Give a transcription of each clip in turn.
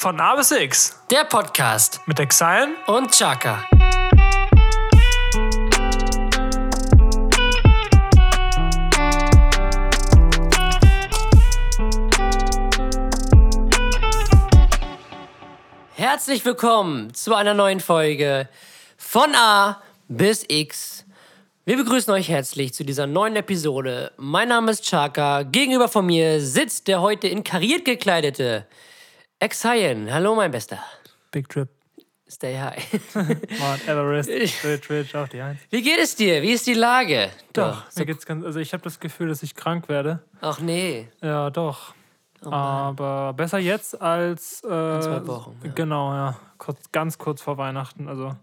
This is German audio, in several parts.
Von A bis X Der Podcast mit Exile. und Chaka. Herzlich willkommen zu einer neuen Folge von A bis X. Wir begrüßen euch herzlich zu dieser neuen Episode. Mein Name ist Chaka. Gegenüber von mir sitzt der heute in kariert gekleidete Exayen. Hallo, mein Bester. Big Trip. Stay high. Mount Everest, Ridge, Ridge, auf die Eins. Wie geht es dir? Wie ist die Lage? Doch, so, mir geht's ganz, also ich habe das Gefühl, dass ich krank werde. ach nee. Ja, doch. Oh Aber besser jetzt als äh, zwei Wochen, ja. Genau, ja. Kurz, ganz kurz vor Weihnachten. Also,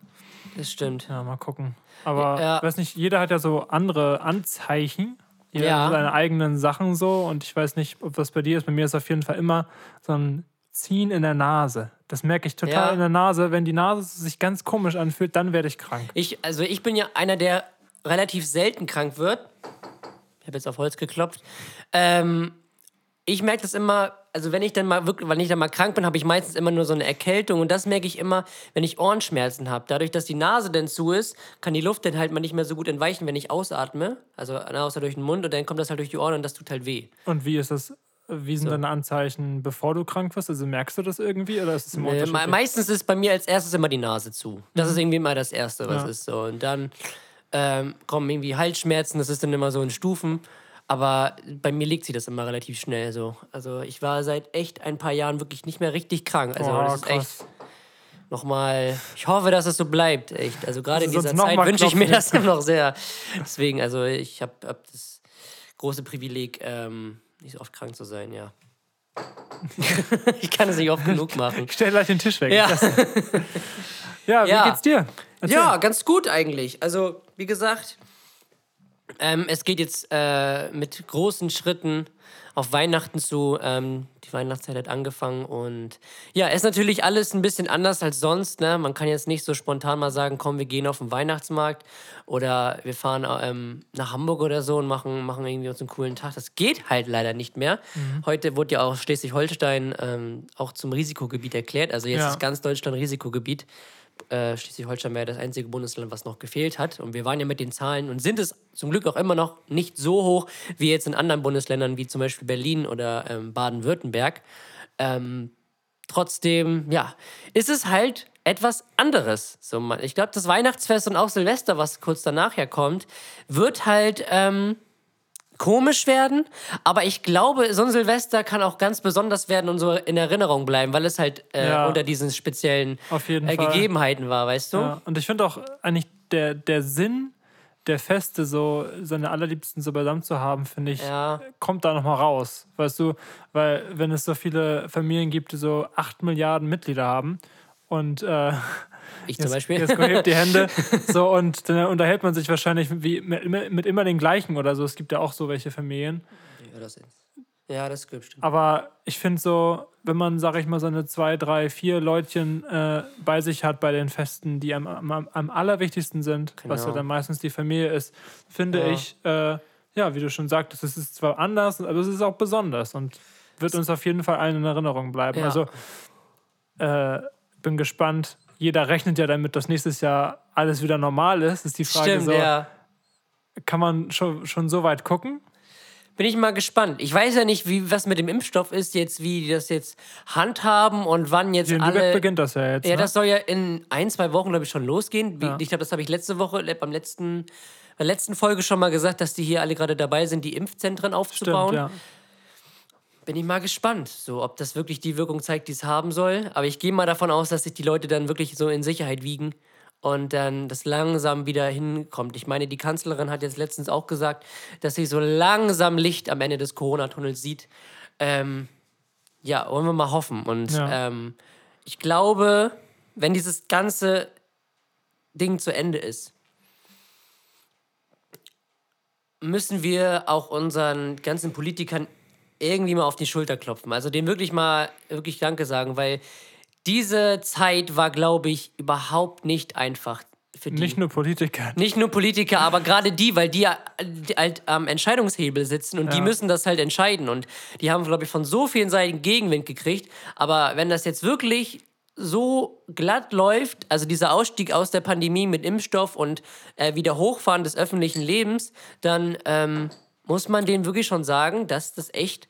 Das stimmt. ja, mal gucken. Aber Ja. weiß nicht, jeder hat ja so andere Anzeichen. Jeder Ja. hat seine eigenen Sachen so. Und ich weiß nicht, ob das bei dir ist. Bei mir ist auf jeden Fall immer so ein Ziehen in der Nase. Das merke ich total Ja. in der Nase. Wenn die Nase sich ganz komisch anfühlt, dann werde ich krank. Ich, also ich bin ja einer, der relativ selten krank wird. Ich habe jetzt auf Holz geklopft. Ähm, ich merke das immer, also wenn ich dann mal wirklich, wenn ich dann mal krank bin, habe ich meistens immer nur so eine Erkältung und das merke ich immer, wenn ich Ohrenschmerzen habe. Dadurch, dass die Nase dann zu ist, kann die Luft dann halt mal nicht mehr so gut entweichen, wenn ich ausatme, also außer durch den Mund und dann kommt das halt durch die Ohren und das tut halt weh. Und wie ist das? Wie sind deine Anzeichen, bevor du krank wirst? Also merkst du das irgendwie oder ist es im Unterschied? me- meistens ist bei mir als erstes immer die Nase zu. Das ist irgendwie immer das Erste, was Ja. ist so. Und dann ähm, kommen irgendwie Halsschmerzen, das ist dann immer so in Stufen. Aber bei mir legt sich das immer relativ schnell so. Also ich war seit echt ein paar Jahren wirklich nicht mehr richtig krank. Also Oh, das ist echt nochmal. Ich hoffe, dass es so bleibt, echt. Also gerade in Sonst dieser Zeit wünsche ich mir das immer noch sehr. Deswegen, also ich habe hab das große Privileg, ähm, nicht so oft krank zu sein, ja. ich kann es nicht oft genug machen. Ich stell gleich den Tisch weg. Ja. Ja, wie Ja. geht's dir? Erzähl. Ja, ganz gut eigentlich. Also, wie gesagt, ähm, es geht jetzt äh, mit großen Schritten auf Weihnachten zu. Ähm, die Weihnachtszeit hat angefangen und ja, ist natürlich alles ein bisschen anders als sonst. Ne? Man kann jetzt nicht so spontan mal sagen, komm, wir gehen auf den Weihnachtsmarkt oder wir fahren ähm, nach Hamburg oder so und machen, machen irgendwie uns einen coolen Tag. Das geht halt leider nicht mehr. Heute wurde ja auch Schleswig-Holstein ähm, auch zum Risikogebiet erklärt. Also jetzt Ja. ist ganz Deutschland Risikogebiet. Äh, Schleswig-Holstein wäre das einzige Bundesland, was noch gefehlt hat. Und wir waren ja mit den Zahlen und sind es zum Glück auch immer noch nicht so hoch wie jetzt in anderen Bundesländern, wie zum Beispiel Berlin oder ähm, Baden-Württemberg. Ähm, trotzdem, ja, ist es halt etwas anderes. So, ich glaube, das Weihnachtsfest und auch Silvester, was kurz danach ja kommt, wird halt ähm, komisch werden. Aber ich glaube, so ein Silvester kann auch ganz besonders werden und so in Erinnerung bleiben, weil es halt äh, Ja. unter diesen speziellen äh. Gegebenheiten war, weißt du? Ja, und ich finde auch eigentlich der, der Sinn der Feste, so seine Allerliebsten so beisammen zu haben, finde ich, Ja. kommt da nochmal raus. Weißt du, weil wenn es so viele Familien gibt, die so 8 Milliarden Mitglieder haben und äh, Ich zum jetzt, Beispiel. jetzt hebt die Hände so und dann unterhält man sich wahrscheinlich wie, mit, immer- mit immer den gleichen oder so. Es gibt ja auch so welche Familien. ja, das ist. Ja, das stimmt. Aber ich finde so, wenn man, sag ich mal, so eine zwei, drei, vier Leutchen äh, bei sich hat bei den Festen, die am, am, am allerwichtigsten sind, was ja Genau. dann meistens die Familie ist, finde Ja. ich, äh, ja, wie du schon sagtest, es ist zwar anders, aber es ist auch besonders und wird uns auf jeden Fall allen in Erinnerung bleiben. Ja. Also äh, bin gespannt. Jeder rechnet ja damit, dass nächstes Jahr alles wieder normal ist. Ist die Frage Stimmt, so, ja. kann man schon, schon so weit gucken? Bin ich mal gespannt. Ich weiß ja nicht, wie was mit dem Impfstoff ist, jetzt, wie die das jetzt handhaben und wann jetzt in alle. beginnt das ja jetzt. Ja, ne? das soll ja in ein, zwei Wochen, glaube ich, schon losgehen. Ja. Ich glaube, das habe ich letzte Woche, beim letzten, bei der letzten Folge schon mal gesagt, dass die hier alle gerade dabei sind, die Impfzentren aufzubauen. Stimmt, ja. Bin ich mal gespannt, so ob das wirklich die Wirkung zeigt, die es haben soll. Aber ich gehe mal davon aus, dass sich die Leute dann wirklich so in Sicherheit wiegen und dann das langsam wieder hinkommt. Ich meine, die Kanzlerin hat jetzt letztens auch gesagt, dass sie so langsam Licht am Ende des Corona-Tunnels sieht. Ähm, ja, wollen wir mal hoffen. Und Ja. ähm, ich glaube, wenn dieses ganze Ding zu Ende ist, müssen wir auch unseren ganzen Politikern irgendwie mal auf die Schulter klopfen. Also denen wirklich mal wirklich Danke sagen, weil diese Zeit war, glaube ich, überhaupt nicht einfach. für die. Nicht nur Politiker. Nicht nur Politiker, aber gerade die, weil die ja die halt am Entscheidungshebel sitzen und die Ja. müssen das halt entscheiden. Und die haben, glaube ich, von so vielen Seiten Gegenwind gekriegt. Aber wenn das jetzt wirklich so glatt läuft, also dieser Ausstieg aus der Pandemie mit Impfstoff und äh, wieder Hochfahren des öffentlichen Lebens, dann ähm, muss man denen wirklich schon sagen, dass das echt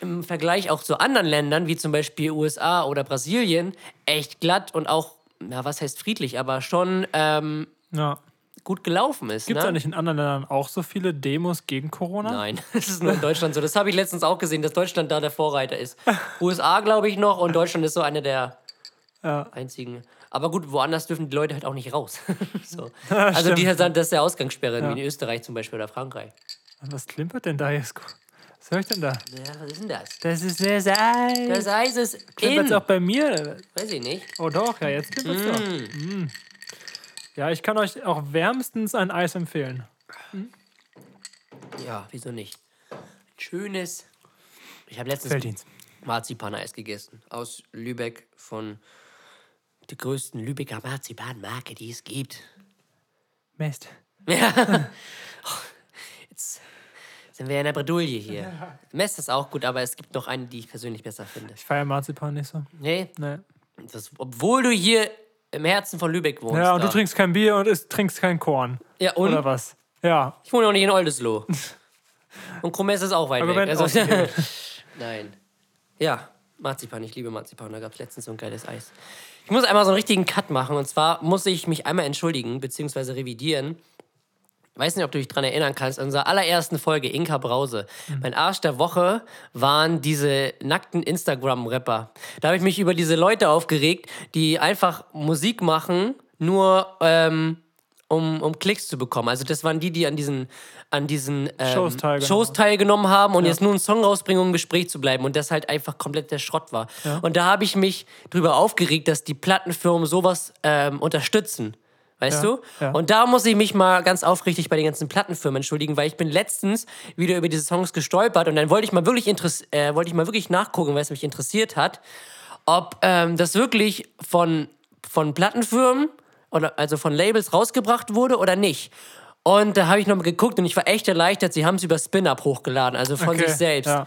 im Vergleich auch zu anderen Ländern, wie zum Beispiel USA oder Brasilien, echt glatt und auch, na, was heißt friedlich, aber schon ähm, Ja. gut gelaufen ist. Gibt es ne? eigentlich in anderen Ländern auch so viele Demos gegen Corona? Nein, das ist nur in Deutschland so. Das habe ich letztens auch gesehen, dass Deutschland da der Vorreiter ist. USA, glaube ich, noch und Deutschland ist so eine der Ja. einzigen. Aber gut, woanders dürfen die Leute halt auch nicht raus. so. Also die, das ist der Ausgangssperre, wie in Österreich zum Beispiel oder Frankreich. Was klimpert denn da jetzt? Was höre ich denn da? Ja, was ist denn das? Das ist sehr Eis. Das Eis ist Klimpert in. auch bei mir? Weiß ich nicht. Oh doch, ja, jetzt klimpert es doch. Mm. Ja, ich kann euch auch wärmstens ein Eis empfehlen. Ja, wieso nicht? Ein schönes. Ich habe letztens Felddienst. Marzipaneis gegessen. Aus Lübeck von der größten Lübecker Marzipanmarke, die es gibt. Mist. Ja. Jetzt sind wir in der Bredouille hier. Mess ist auch gut, aber es gibt noch eine, die ich persönlich besser finde. Ich feiere Marzipan nicht so. Nee, Nee. das, obwohl du hier im Herzen von Lübeck wohnst. Ja, und du trinkst kein Bier und isst, trinkst kein Korn. Ja, und? Oder was? Ja. Ich wohne auch nicht in Oldesloe. Und Krummes ist auch weit Argument weg. Also. Nein. Ja, Marzipan. Ich liebe Marzipan. Da gab es letztens so ein geiles Eis. Ich muss einmal so einen richtigen Cut machen. Und zwar muss ich mich einmal entschuldigen, beziehungsweise revidieren. Weiß nicht, ob du dich daran erinnern kannst, in unserer allerersten Folge, Inka Brause. Mein Arsch der Woche waren diese nackten Instagram-Rapper. Da habe ich mich über diese Leute aufgeregt, die einfach Musik machen, nur ähm, um, um Klicks zu bekommen. Also das waren die, die an diesen, an diesen ähm, Shows teilgenommen Shows teilgenommen haben und jetzt nur einen Song rausbringen, um im Gespräch zu bleiben. Und das halt einfach komplett der Schrott war. Und da habe ich mich drüber aufgeregt, dass die Plattenfirmen sowas ähm, unterstützen. Weißt Ja, du? ja. Und da muss ich mich mal ganz aufrichtig bei den ganzen Plattenfirmen entschuldigen, weil ich bin letztens wieder über diese Songs gestolpert und dann wollte ich mal wirklich, äh, wollte ich mal wirklich nachgucken, weil es mich interessiert hat, ob ähm, das wirklich von, von Plattenfirmen oder also von Labels rausgebracht wurde oder nicht. Und da habe ich nochmal geguckt und ich war echt erleichtert, sie haben es über Spin-Up hochgeladen, also von Okay, sich selbst. ja.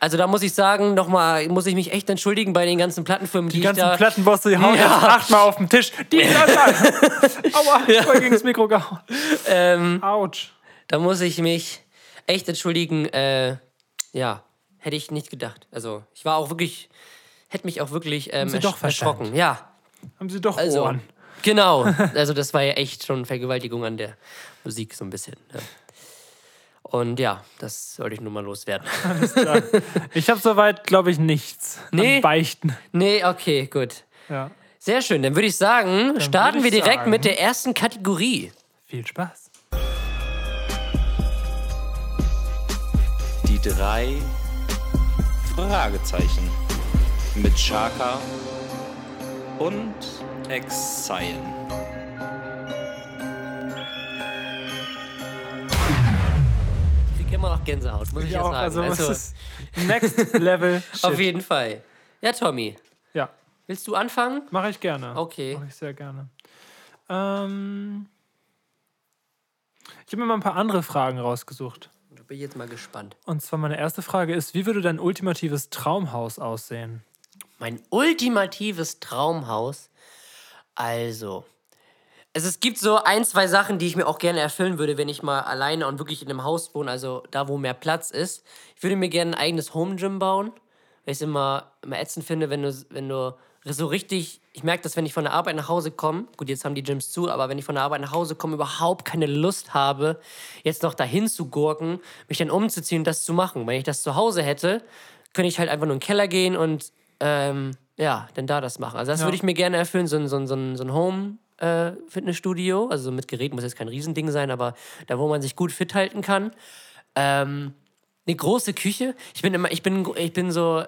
Also da muss ich sagen, nochmal, muss ich mich echt entschuldigen bei den ganzen Plattenfirmen, die, Die ganzen ich da... Plattenbosse, die hauen Ja. jetzt achtmal auf den Tisch. Die Aua, ich voll gegen das Mikro gehauen. Ähm, Autsch. Da muss ich mich echt entschuldigen. Äh, ja, hätte ich nicht gedacht. Also, ich war auch wirklich, hätte mich auch wirklich ähm, Sie doch erschrocken. Ja, Haben sie doch also, Ohren. genau. Also, das war ja echt schon Vergewaltigung an der Musik, so ein bisschen. Ne? Und ja, das sollte ich nur mal loswerden. Ich habe soweit, glaube ich, nichts. Nee. An Beichten. nee, okay, gut. Ja. Sehr schön. Dann würde ich sagen, starten wir ich direkt sagen- mit der ersten Kategorie. Viel Spaß. Die drei Fragezeichen mit Chaka und Exile. Immer noch Gänsehaut, muss ich ja Ja, sagen. also, Also, ist Next Level Shit. auf jeden Fall. Ja, Tommy, Ja, willst du anfangen? mache ich gerne. Okay. Mache ich sehr gerne. Ähm, ich habe mir mal ein paar andere Fragen rausgesucht. Da bin ich jetzt mal gespannt. Und zwar meine erste Frage ist, wie würde dein ultimatives Traumhaus aussehen? Mein ultimatives Traumhaus. Also, es, es gibt so ein, zwei Sachen, die ich mir auch gerne erfüllen würde, wenn ich mal alleine und wirklich in einem Haus wohne, also da, wo mehr Platz ist. Ich würde mir gerne ein eigenes Home Gym bauen, weil ich es immer, immer ätzend finde, wenn du, wenn du so richtig, ich merke das, wenn ich von der Arbeit nach Hause komme, gut, jetzt haben die Gyms zu, aber wenn ich von der Arbeit nach Hause komme, überhaupt keine Lust habe, jetzt noch dahin zu gurken, mich dann umzuziehen und das zu machen. Wenn ich das zu Hause hätte, könnte ich halt einfach nur in den Keller gehen und ähm, ja, dann da das machen. Also das Ja. würde ich mir gerne erfüllen, so ein, so ein, so ein, so ein Home-Fitnessstudio, also so mit Gerät, muss jetzt kein Riesending sein, aber da, wo man sich gut fit halten kann. Ähm, eine große Küche. Ich bin immer, ich bin, ich bin so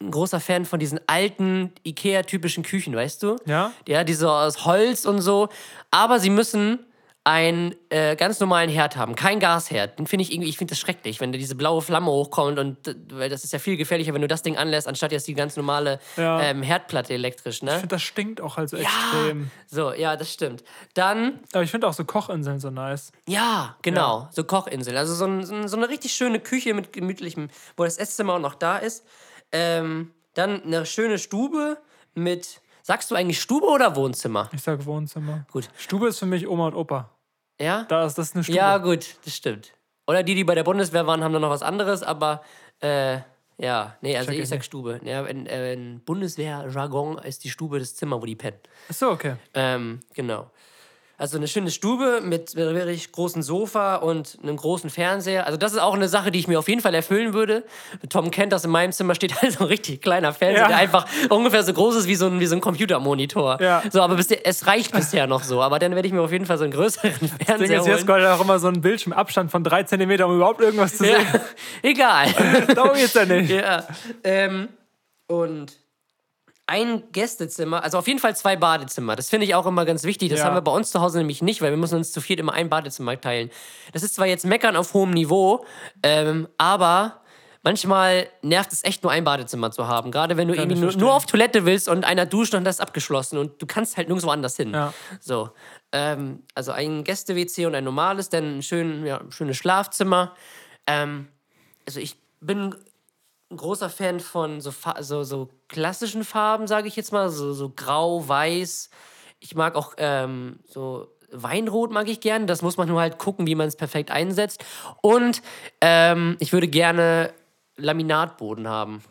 ein großer Fan von diesen alten Ikea-typischen Küchen, weißt du? Ja? Ja, die so aus Holz und so. Aber sie müssen einen äh, ganz normalen Herd haben, kein Gasherd. Den finde ich irgendwie, ich finde das schrecklich, wenn da diese blaue Flamme hochkommt und weil das ist ja viel gefährlicher, wenn du das Ding anlässt, anstatt jetzt die ganz normale Ja. ähm, Herdplatte elektrisch, Ich ne? finde, das stinkt auch halt so Ja, extrem. so, ja, das stimmt. Dann Aber ich finde auch so Kochinseln so nice. Ja, genau. So Kochinsel. Also so, ein, so ein- so eine richtig schöne Küche mit gemütlichem, wo das Esszimmer auch noch da ist. Ähm, dann eine schöne Stube mit. Sagst du eigentlich Stube oder Wohnzimmer? Ich sage Wohnzimmer. Gut. Stube ist für mich Oma und Opa. Ja? Da ist das eine Stube. Ja, gut, das stimmt. Oder die, die bei der Bundeswehr waren, haben dann noch was anderes, aber äh, ja, nee, also Check ich ich sag nicht. Stube. Ja, in, äh, in Bundeswehr-Jargon ist die Stube das Zimmer, wo die pennen. Ach so, okay. Ähm, genau. Also eine schöne Stube mit einem wirklich großen Sofa und einem großen Fernseher. Also das ist auch eine Sache, die ich mir auf jeden Fall erfüllen würde. Tom kennt das, in meinem Zimmer steht halt so ein richtig kleiner Fernseher, Ja. der einfach ungefähr so groß ist wie so ein, wie so ein Computermonitor. Ja. So, aber bis, es reicht bisher noch so. Aber dann werde ich mir auf jeden Fall so einen größeren Ding Fernseher ist, jetzt gerade auch immer so ein Bildschirmabstand von drei Zentimeter, um überhaupt irgendwas zu Ja, sehen. egal. Darum geht's ja nicht. Ja. Ähm, und ein Gästezimmer, also auf jeden Fall zwei Badezimmer. Das finde ich auch immer ganz wichtig. Das Ja. haben wir bei uns zu Hause nämlich nicht, weil wir müssen uns zu viert immer ein Badezimmer teilen. Das ist zwar jetzt Meckern auf hohem Niveau, ähm, aber manchmal nervt es echt nur ein Badezimmer zu haben. Gerade wenn du irgendwie ich nur, auf Toilette willst und einer duscht und das ist abgeschlossen und du kannst halt nirgendwo anders hin. Ja. So. Ähm, also ein Gäste-WC und ein normales, dann ein schön, ja, schönes Schlafzimmer. Ähm, also ich bin ein großer Fan von so, so, so klassischen Farben, sage ich jetzt mal, so, so grau, weiß. Ich mag auch ähm, so Weinrot mag ich gern. Das muss man nur halt gucken, wie man es perfekt einsetzt. Und ähm, ich würde gerne Laminatboden haben.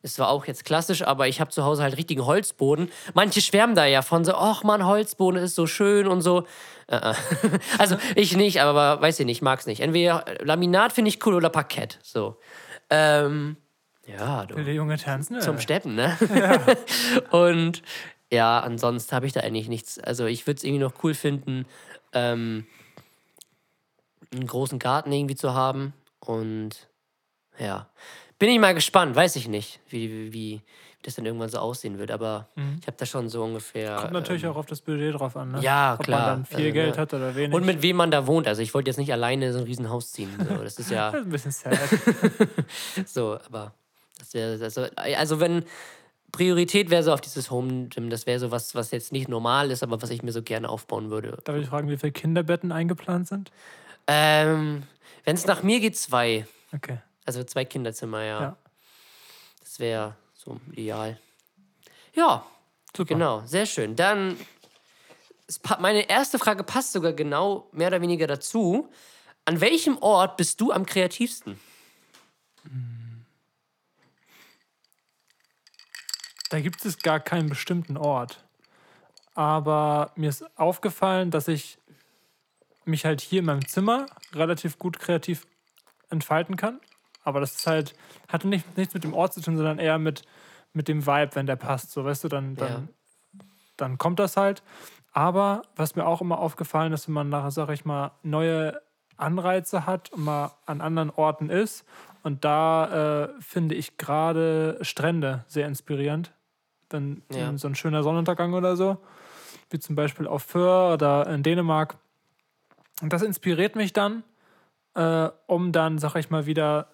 Ist zwar auch jetzt klassisch, aber ich habe zu Hause halt richtigen Holzboden. Manche schwärmen da ja von so, ach man, Holzboden ist so schön und so. Äh, äh. also ich nicht, aber weiß ich nicht, mag's nicht. Entweder Laminat finde ich cool oder Parkett. So. Ähm, ja, du Will der Junge tanzen? zum. Steppen, ne? und ja, ansonsten habe ich da eigentlich nichts. Also ich würde es irgendwie noch cool finden, ähm, einen großen Garten irgendwie zu haben. Und ja, bin ich mal gespannt, weiß ich nicht, wie, wie, wie das dann irgendwann so aussehen wird. Aber ich habe da schon so ungefähr. Mhm. Kommt natürlich ähm, auch auf das Budget drauf an, ne? Ja, Ob klar. man dann viel Äh, Geld ne? hat oder wenig. und mit wem man da wohnt. Also ich wollte jetzt nicht alleine so ein Riesenhaus ziehen. So, das ist ja. das ist ein bisschen sad. So, aber das wäre also, also wenn Priorität wäre so auf dieses Home Gym, das wäre so was, was jetzt nicht normal ist, aber was ich mir so gerne aufbauen würde. Darf ich fragen, wie viele Kinderbetten eingeplant sind? Ähm, wenn es nach mir geht, zwei. Okay. Also zwei Kinderzimmer, ja. Ja. Das wäre so ideal. Ja, Super. genau, sehr schön. Dann, meine erste Frage passt sogar genau mehr oder weniger dazu. An welchem Ort bist du am kreativsten? Da gibt es gar keinen bestimmten Ort. Aber mir ist aufgefallen, dass ich mich halt hier in meinem Zimmer relativ gut kreativ entfalten kann. Aber das ist halt, hatte nicht, nichts mit dem Ort zu tun, sondern eher mit, mit dem Vibe, wenn der passt. So, weißt du, dann, dann, dann kommt das halt. Aber was mir auch immer aufgefallen ist, wenn man nachher, sag ich mal, neue Anreize hat und mal an anderen Orten ist. Und da äh, finde ich gerade Strände sehr inspirierend. Wenn Ja. so ein schöner Sonnenuntergang oder so, wie zum Beispiel auf Föhr oder in Dänemark. Und das inspiriert mich dann, äh, um dann, sag ich mal, wieder,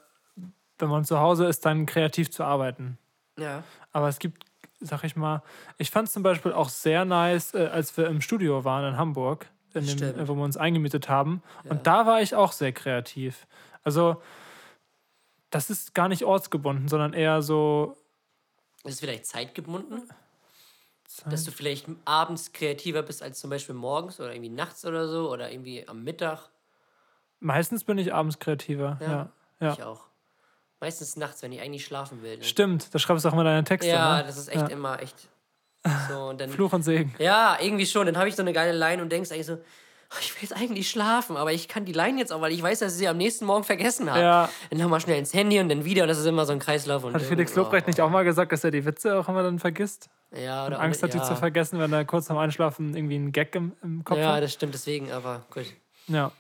wenn man zu Hause ist, dann kreativ zu arbeiten. Ja. Aber es gibt, sag ich mal, ich fand es zum Beispiel auch sehr nice, äh, als wir im Studio waren in Hamburg, in dem, äh, wo wir uns eingemietet haben. Und da war ich auch sehr kreativ. Also, das ist gar nicht ortsgebunden, sondern eher so. Ist es vielleicht zeitgebunden? Dass du vielleicht abends kreativer bist als zum Beispiel morgens oder irgendwie nachts oder so oder irgendwie am Mittag. Meistens bin ich abends kreativer. Ja. Ja. ja. Ich auch. Meistens nachts, wenn ich eigentlich schlafen will. Ne? Stimmt, da schreibst du auch mal deine Texte. Ja, ne? das ist echt Ja. immer echt so. Und dann, Fluch und Segen. ja, irgendwie schon. Dann habe ich so eine geile Line und denkst eigentlich so, "Oh, ich will jetzt eigentlich schlafen, aber ich kann die Line jetzt auch, weil ich weiß, dass ich sie am nächsten Morgen vergessen habe. Ja. Dann nochmal schnell ins Handy und dann wieder und das ist immer so ein Kreislauf. Und Hat Felix Lobrecht nicht auch mal gesagt, dass er die Witze auch immer dann vergisst? ja, oder, Angst hat, ja. die zu vergessen, wenn er kurz vorm Einschlafen irgendwie einen Gag im, im Kopf Ja, hat? das stimmt deswegen, aber gut. Ja.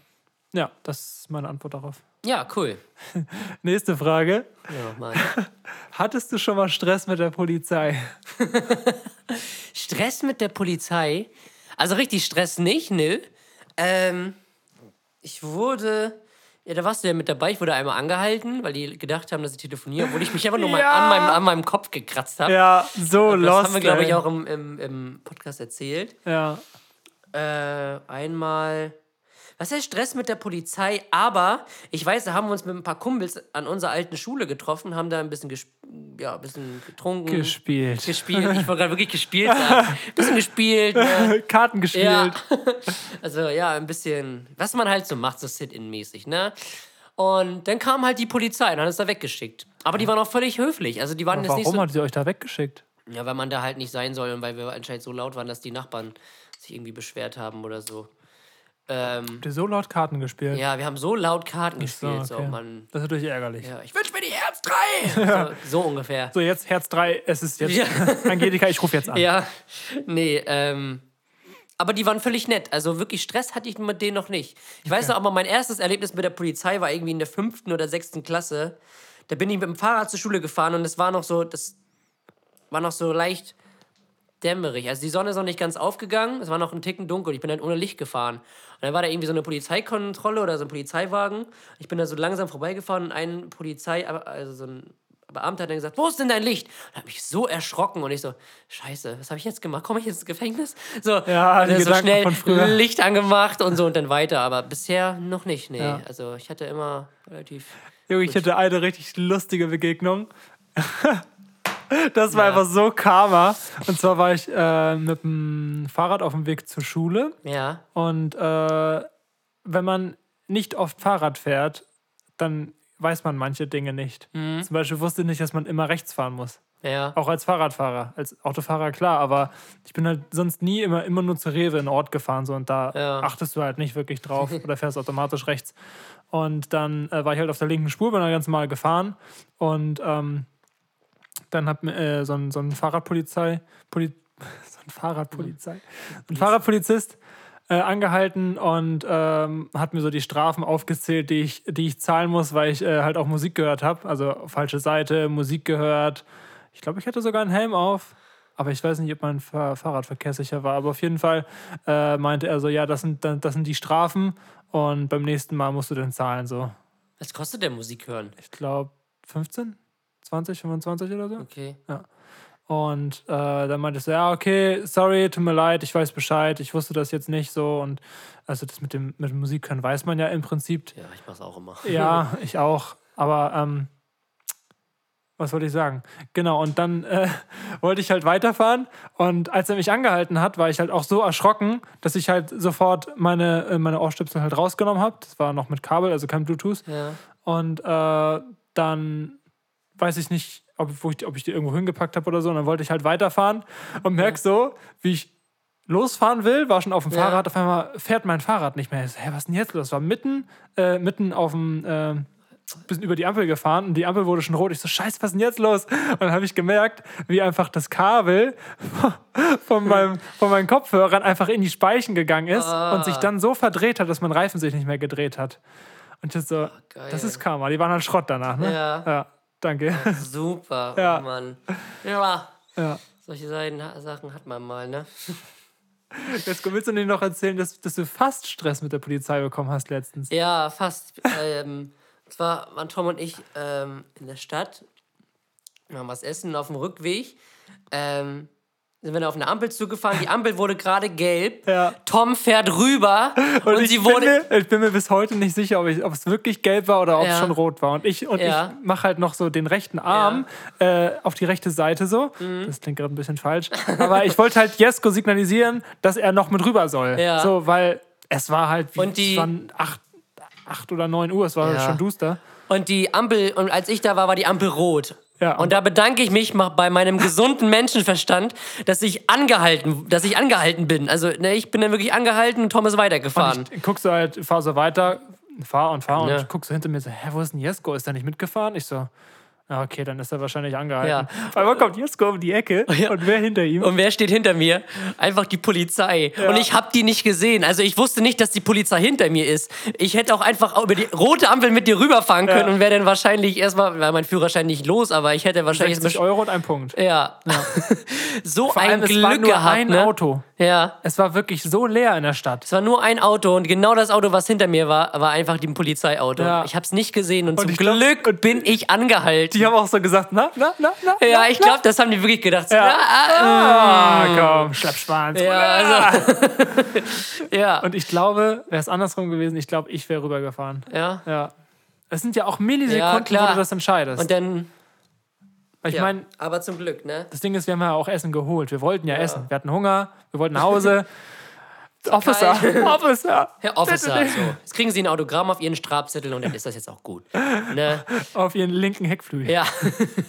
Ja, das ist meine Antwort darauf. Ja, cool. Nächste Frage. Ja, Mann. Hattest du schon mal Stress mit der Polizei? Stress mit der Polizei. Also richtig Stress nicht, nö. Ähm, ich wurde. Ja, da warst du ja mit dabei. Ich wurde einmal angehalten, weil die gedacht haben, dass ich telefoniere, obwohl ich mich einfach nur mal Ja. an, meinem, an meinem Kopf gekratzt habe. Ja, so das lost. haben wir, glaube ich, auch im, im, im Podcast erzählt. Ja. Äh, einmal. Was heißt Stress mit der Polizei? Aber ich weiß, da haben wir uns mit ein paar Kumpels an unserer alten Schule getroffen, haben da ein bisschen, ja, ein bisschen getrunken. Gespielt. Gespielt. Ich wollte gerade wirklich gespielt sagen. Ein bisschen gespielt. Ne? Karten gespielt. Ja. Also ja, ein bisschen, was man halt so macht, so Sit-In-mäßig, ne? Und dann kam halt die Polizei und hat uns da weggeschickt. Aber die waren auch völlig höflich. Also die waren jetzt nicht Warum so. hat sie euch da weggeschickt? Ja, weil man da halt nicht sein soll und weil wir anscheinend so laut waren, dass die Nachbarn sich irgendwie beschwert haben oder so. Ähm, Habt ihr so laut Karten gespielt? ja, wir haben so laut Karten gespielt. So, So, okay. man, Das ist natürlich ärgerlich. ja, ich wünsche mir die Herz 3! So, so ungefähr. So, jetzt Herz 3, es ist jetzt. Ja. Angelika, ich rufe jetzt an. Ja, nee, ähm. Aber die waren völlig nett. Also wirklich Stress hatte ich mit denen noch nicht. Ich weiß noch, aber mein erstes Erlebnis mit der Polizei war irgendwie in der fünften oder sechsten Klasse. Da bin ich mit dem Fahrrad zur Schule gefahren und es war noch so, das war noch so leicht dämmerig. Also die Sonne ist noch nicht ganz aufgegangen, es war noch ein Ticken dunkel. Ich bin halt ohne Licht gefahren. Und dann war da irgendwie so eine Polizeikontrolle oder so ein Polizeiwagen. Ich bin da so langsam vorbeigefahren und ein Polizei, also so ein Beamter hat dann gesagt, wo ist denn dein Licht? Und hat mich so erschrocken und ich so, scheiße, was habe ich jetzt gemacht? Komme ich jetzt ins Gefängnis? So, Ja, dann so Gedanken schnell. Licht angemacht und so und dann weiter. Aber bisher noch nicht, nee. Ja. Also ich hatte immer relativ... Junge, ich hatte eine richtig lustige Begegnung. Das war Ja. einfach so Karma. Und zwar war ich äh, mit dem Fahrrad auf dem Weg zur Schule. Ja, Und äh, wenn man nicht oft Fahrrad fährt, dann weiß man manche Dinge nicht. Mhm. Zum Beispiel wusste ich nicht, dass man immer rechts fahren muss. ja. Auch als Fahrradfahrer, als Autofahrer klar, aber ich bin halt sonst nie immer, immer nur zu Rewe in Ort gefahren so und da Ja. achtest du halt nicht wirklich drauf oder fährst automatisch rechts. Und dann äh, war ich halt auf der linken Spur, bin da ganz normal gefahren und ähm, dann hat mir äh, so, ein, so ein Fahrradpolizei, Poli so ein Fahrradpolizei, ein Fahrradpolizist äh, angehalten und ähm, hat mir so die Strafen aufgezählt, die ich, die ich zahlen muss, weil ich äh, halt auch Musik gehört habe. Also falsche Seite, Musik gehört. Ich glaube, ich hatte sogar einen Helm auf. Aber ich weiß nicht, ob mein Fahr Fahrradverkehr sicher war. Aber auf jeden Fall äh, meinte er so, ja, das sind, das sind die Strafen und beim nächsten Mal musst du dann zahlen. So, Was kostet der Musik hören? ich glaube 15, 20, 25 oder so. Okay. Und äh, dann meinte ich so, ja, okay, sorry, tut mir leid, ich weiß Bescheid, ich wusste das jetzt nicht so. Und also das mit dem, mit dem Musik können weiß man ja im Prinzip. Ja, ich mach's auch immer. Ja, ich auch. Aber ähm, was wollte ich sagen? Genau, und dann äh, wollte ich halt weiterfahren. Und als er mich angehalten hat, war ich halt auch so erschrocken, dass ich halt sofort meine, äh, meine Ohrstöpsel halt rausgenommen habe. Das war noch mit Kabel, also kein Bluetooth. Ja. Und äh, dann weiß ich nicht, ob, ich, die- ob ich die irgendwo hingepackt habe oder so. Und dann wollte ich halt weiterfahren und merk so, wie ich losfahren will, war schon auf dem Ja. Fahrrad, auf einmal fährt mein Fahrrad nicht mehr. Ich so, Hä, was ist denn jetzt los? War mitten, äh, mitten auf dem, äh, bisschen über die Ampel gefahren und die Ampel wurde schon rot. Ich so, scheiße, was ist denn jetzt los? Und dann habe ich gemerkt, wie einfach das Kabel von, meinem, von meinen Kopfhörern einfach in die Speichen gegangen ist und sich dann so verdreht hat, dass mein Reifen sich nicht mehr gedreht hat. Und ich so, geil. das ist Karma. Die waren halt Schrott danach, ne? Ja. Ja, danke. Super, Ja. oh Mann. Ja, Ja. solche Sachen hat man mal, ne? Jetzt willst du dir noch erzählen, dass, dass du fast Stress mit der Polizei bekommen hast letztens. Ja, fast. ähm, und zwar waren Tom und ich ähm, in der Stadt, wir haben was essen und auf dem Rückweg. Ähm, sind wir dann auf eine Ampel zugefahren. Die Ampel wurde gerade gelb. Ja. Tom fährt rüber und, ich, sie bin wurde. mir, ich bin mir bis heute nicht sicher, ob, ich, ob es wirklich gelb war oder ob es Ja. schon rot war. Und ich, und Ja. ich mache halt noch so den rechten Arm äh, auf die rechte Seite so. Mhm. Das klingt gerade ein bisschen falsch. Aber ich wollte halt Jesko signalisieren, dass er noch mit rüber soll. So, weil es war halt wie, Und die- es waren acht, acht oder neun Uhr, es war schon duster. Und die Ampel, und als ich da war, war die Ampel rot. Ja, und da bedanke ich mich bei meinem gesunden Menschenverstand, dass ich angehalten, dass ich angehalten bin. Also ne, ich bin dann wirklich angehalten und Tom ist weitergefahren. Und ich guckst du halt, fahr so weiter, fahr und fahr Ja. und guckst so hinter mir so, hä, wo ist denn Jesko? Ist der nicht mitgefahren? Ich so, okay, dann ist er wahrscheinlich angehalten. Ja. Auf einmal kommt Jesko um die Ecke Ja. und wer hinter ihm? Und wer steht hinter mir? Einfach die Polizei. Und ich habe die nicht gesehen. Also ich wusste nicht, dass die Polizei hinter mir ist. Ich hätte auch einfach über die rote Ampel mit dir rüberfahren können Ja. und wäre dann wahrscheinlich erstmal, war mein Führerschein nicht los, aber ich hätte wahrscheinlich 60 Euro und ein Punkt. Ja. so Vor ein allem, es Glück war nur gehabt, ein ne? Auto. Ja. Es war wirklich so leer in der Stadt. Es war nur ein Auto und genau das Auto, was hinter mir war, war einfach die Polizeiauto. Ja. Ich habe es nicht gesehen und, Und zum ich glaub- Glück bin ich angehalten. Die haben auch so gesagt, na, na, na, na. ja, ich glaube, das haben die wirklich gedacht. So, Ja. ja, ah, Ah, komm, Schleppschwanz. Ja, also, ja, Und ich glaube, wäre es andersrum gewesen, ich glaube, ich wäre rübergefahren. ja. Ja. Es sind ja auch Ja, Millisekunden, wo klar. du das entscheidest. Und dann, ich ja, meine, aber zum Glück, ne? das Ding ist, wir haben ja auch Essen geholt. Wir wollten ja, essen. Wir hatten Hunger, wir wollten nach Hause. Officer, Officer. Herr Officer, so. Jetzt kriegen Sie ein Autogramm auf Ihren Strafzettel und dann ist das jetzt auch gut. Ne? Auf ihren linken Heckflügel. Ja.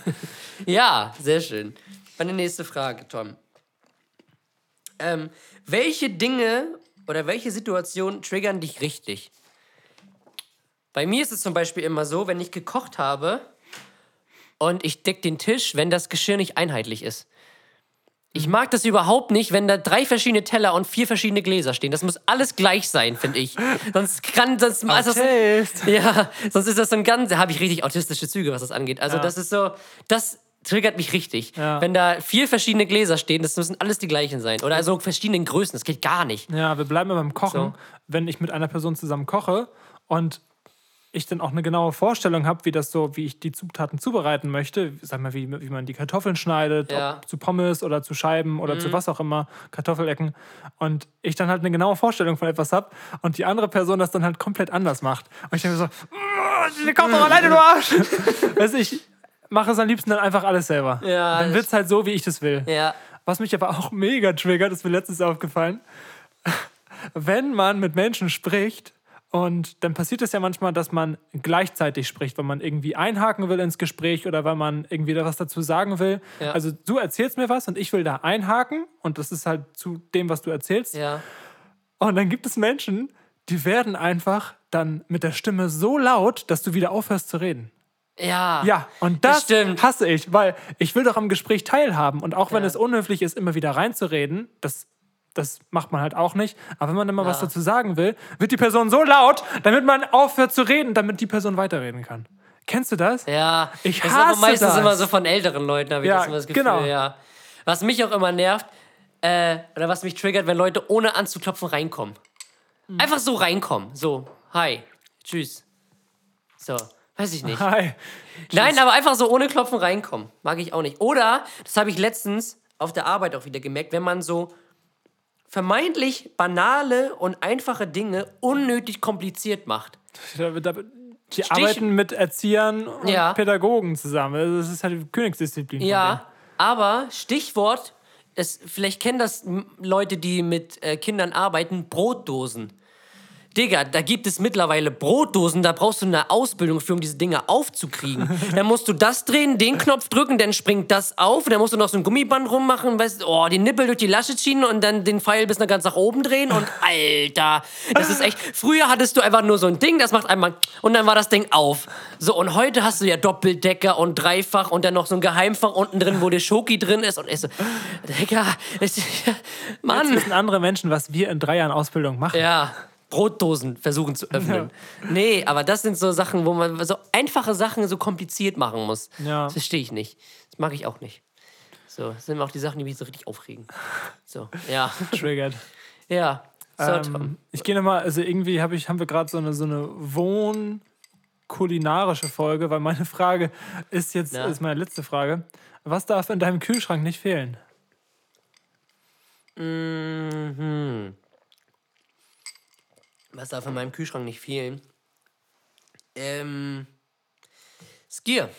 ja, sehr schön. Meine nächste Frage, Tom. Ähm, welche Dinge oder welche Situationen triggern dich richtig? Bei mir ist es zum Beispiel immer so, wenn ich gekocht habe und ich deck den Tisch, wenn das Geschirr nicht einheitlich ist. Ich mag das überhaupt nicht, wenn da drei verschiedene Teller und vier verschiedene Gläser stehen. Das muss alles gleich sein, finde ich. Sonst kann das. Also Autist. ja, sonst ist das so ein ganz. Da habe ich richtig autistische Züge, was das angeht. Also, Ja. das ist so. Das triggert mich richtig. Ja. Wenn da vier verschiedene Gläser stehen, das müssen alles die gleichen sein. Oder also verschiedenen Größen. Das geht gar nicht. Ja, wir bleiben beim Kochen. So. Wenn ich mit einer Person zusammen koche und ich dann auch eine genaue Vorstellung habe, wie das so, wie ich die Zutaten zubereiten möchte, sag mal, wie, wie man die Kartoffeln schneidet, Ja. Mhm. zu Pommes oder zu Scheiben oder zu was auch immer, Kartoffelecken. Und ich dann halt eine genaue Vorstellung von etwas habe und die andere Person das dann halt komplett anders macht. Und ich denke mir so, "Mm, komm doch alleine, du Arsch! weißt du, ich mache es am liebsten dann einfach alles selber. Ja, dann wird es halt so, wie ich das will. Ja. Was mich aber auch mega triggert, ist mir letztens aufgefallen, wenn man mit Menschen spricht und dann passiert es ja manchmal, dass man gleichzeitig spricht, wenn man irgendwie einhaken will ins Gespräch oder weil man irgendwie da was dazu sagen will. Ja. Also du erzählst mir was und ich will da einhaken und das ist halt zu dem, was du erzählst. Ja. Und dann gibt es Menschen, die werden einfach dann mit der Stimme so laut, dass du wieder aufhörst zu reden. Ja. Ja, und das, stimmt. hasse ich, weil ich will doch am Gespräch teilhaben. Und auch wenn Ja. es unhöflich ist, immer wieder reinzureden, das, das macht man halt auch nicht. Aber wenn man immer was Ja. dazu sagen will, wird die Person so laut, damit man aufhört zu reden, damit die Person weiterreden kann. Kennst du das? Ja, Ich das ist aber hasse meistens das. immer so von älteren Leuten, habe ich Ja, das immer das Gefühl. genau. Ja. Was mich auch immer nervt, äh, oder was mich triggert, wenn Leute ohne anzuklopfen reinkommen. Hm. Einfach so reinkommen. So, hi, tschüss. So, weiß ich nicht. Hi. Nein, aber einfach so ohne Klopfen reinkommen. Mag ich auch nicht. Oder, das habe ich letztens auf der Arbeit auch wieder gemerkt, wenn man so vermeintlich banale und einfache Dinge unnötig kompliziert macht. Da, da, die arbeiten mit Erziehern und Ja. Pädagogen zusammen. Also Das ist halt die Königsdisziplin. Ja, aber Stichwort, es, vielleicht kennen das Leute, die mit äh, Kindern arbeiten, Brotdosen. Digga, da gibt es mittlerweile Brotdosen, da brauchst du eine Ausbildung für, um diese Dinge aufzukriegen. dann musst du das drehen, den Knopf drücken, dann springt das auf, dann musst du noch so ein Gummiband rummachen, weißt du, oh, den Nippel durch die Lasche ziehen und dann den Pfeil bis nach ganz nach oben drehen und Alter, das ist echt. Früher hattest du einfach nur so ein Ding, das macht einmal und dann war das Ding auf. So, und heute hast du ja Doppeldecker und Dreifach und dann noch so ein Geheimfach unten drin, wo der Schoki drin ist und ich so, Digga, Mann. Das wissen andere Menschen, was wir in drei Jahren Ausbildung machen. Ja, Brotdosen versuchen zu öffnen. Nee, aber das sind so Sachen, wo man so einfache Sachen so kompliziert machen muss. Ja. Das verstehe ich nicht. Das mag ich auch nicht. So, das sind auch die Sachen, die mich so richtig aufregen. So, ja. Triggert. Ja. So. Ähm, ich gehe nochmal, also irgendwie hab ich, haben wir gerade so eine, so eine Wohn-kulinarische Folge, weil meine Frage ist jetzt, Ja. ist meine letzte Frage. Was darf in deinem Kühlschrank nicht fehlen? Mhm. Was darf in meinem Kühlschrank nicht fehlen? Ähm, Skier.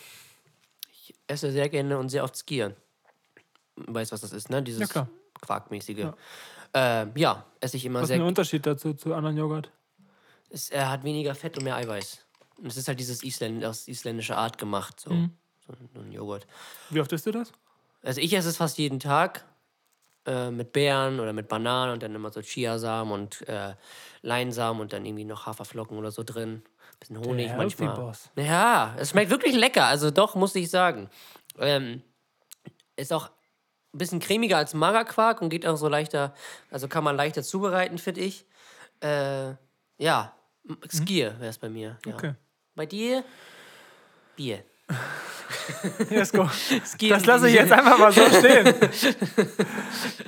Ich esse sehr gerne und sehr oft Skier. Weißt was das ist, ne? Dieses Ja, klar. Quarkmäßige. Ja. Ähm, ja, esse ich immer Was ist sehr der Unterschied dazu zu anderen Joghurt? Es, er hat weniger Fett und mehr Eiweiß. Und es ist halt dieses Isländ aus isländischer Art gemacht, so, Mhm. so ein Joghurt. Wie oft isst du das? Also ich esse es fast jeden Tag äh, mit Beeren oder mit Bananen und dann immer so Chiasamen und äh, Leinsamen und dann irgendwie noch Haferflocken oder so drin. Bisschen Honig Der Healthy manchmal. Boss. Ja, es schmeckt wirklich lecker. Also doch, muss ich sagen. Ähm, ist auch ein bisschen cremiger als Magerquark und geht auch so leichter, also kann man leichter zubereiten, finde ich. Äh, ja, M- Skier wäre es bei mir. Ja. Okay. Bei dir? Bier. Jesko. geht Das lasse ich jetzt einfach mal so stehen.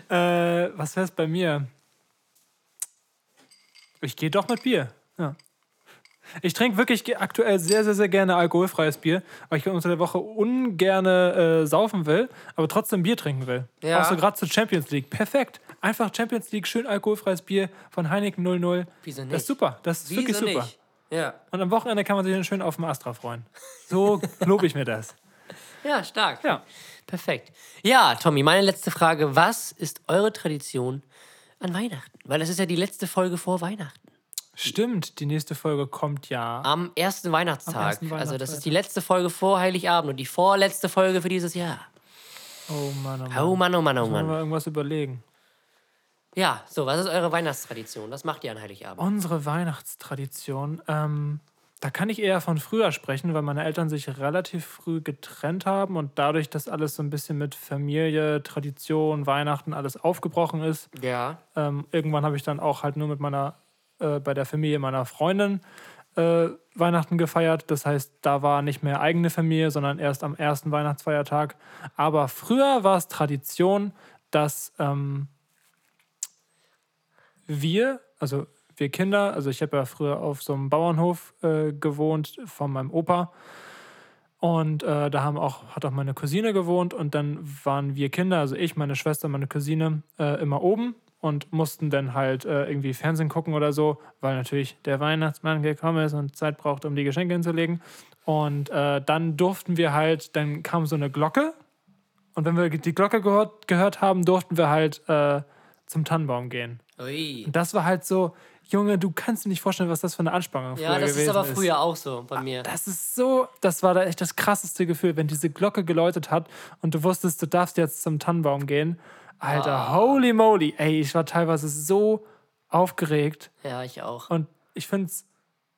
äh, was wäre es bei mir? Ich gehe doch mit Bier. Ja. Ich trinke wirklich aktuell sehr, sehr, sehr gerne alkoholfreies Bier, weil ich unter der Woche ungern äh, saufen will, aber trotzdem Bier trinken will. Ja. Auch so gerade zur Champions League. Perfekt. Einfach Champions League, schön alkoholfreies Bier von Heineken 00. Wieso nicht? Das ist super. Das ist wirklich Wieso super. nicht? Ja. Und am Wochenende kann man sich dann schön auf dem Astra freuen. So lobe ich mir das. Ja, stark. Ja. Perfekt. Ja, Tommy, meine letzte Frage. Was ist eure Tradition an Weihnachten? Weil das ist ja die letzte Folge vor Weihnachten. Stimmt, die nächste Folge kommt ja. Am ersten Weihnachtstag. Am ersten also das ist die letzte Folge vor Heiligabend und die vorletzte Folge für dieses Jahr. Oh Mann, oh Mann. Oh Mann, oh Mann, oh Müssen wir Mann. irgendwas überlegen. Ja, so, was ist eure Weihnachtstradition? Was macht ihr an Heiligabend? Unsere Weihnachtstradition, ähm, da kann ich eher von früher sprechen, weil meine Eltern sich relativ früh getrennt haben und dadurch, dass alles so ein bisschen mit Familie, Tradition, Weihnachten alles aufgebrochen ist. Ja. Ähm, irgendwann habe ich dann auch halt nur mit meiner, äh, bei der Familie meiner Freundin äh, Weihnachten gefeiert. Das heißt, da war nicht mehr eigene Familie, sondern erst am ersten Weihnachtsfeiertag. Aber früher war es Tradition, dass ähm, wir, also wir Kinder, also ich habe ja früher auf so einem Bauernhof äh, gewohnt von meinem Opa. Und äh, da haben auch, hat auch meine Cousine gewohnt und dann waren wir Kinder, also ich, meine Schwester, meine Cousine, äh, immer oben und mussten dann halt äh, irgendwie Fernsehen gucken oder so, weil natürlich der Weihnachtsmann gekommen ist und Zeit braucht, um die Geschenke hinzulegen. Und äh, dann durften wir halt, dann kam so eine Glocke und wenn wir die Glocke gehört, gehört haben, durften wir halt äh, zum Tannenbaum gehen. Ui. Und das war halt so, Junge, du kannst dir nicht vorstellen, was das für eine Anspannung Ja, früher das gewesen ist aber früher auch so bei mir. das ist so, das war da echt das krasseste Gefühl, wenn diese Glocke geläutet hat und du wusstest, du darfst jetzt zum Tannenbaum gehen. Alter, Ah. holy moly. Ey, ich war teilweise so aufgeregt Ja, ich auch. und ich finde es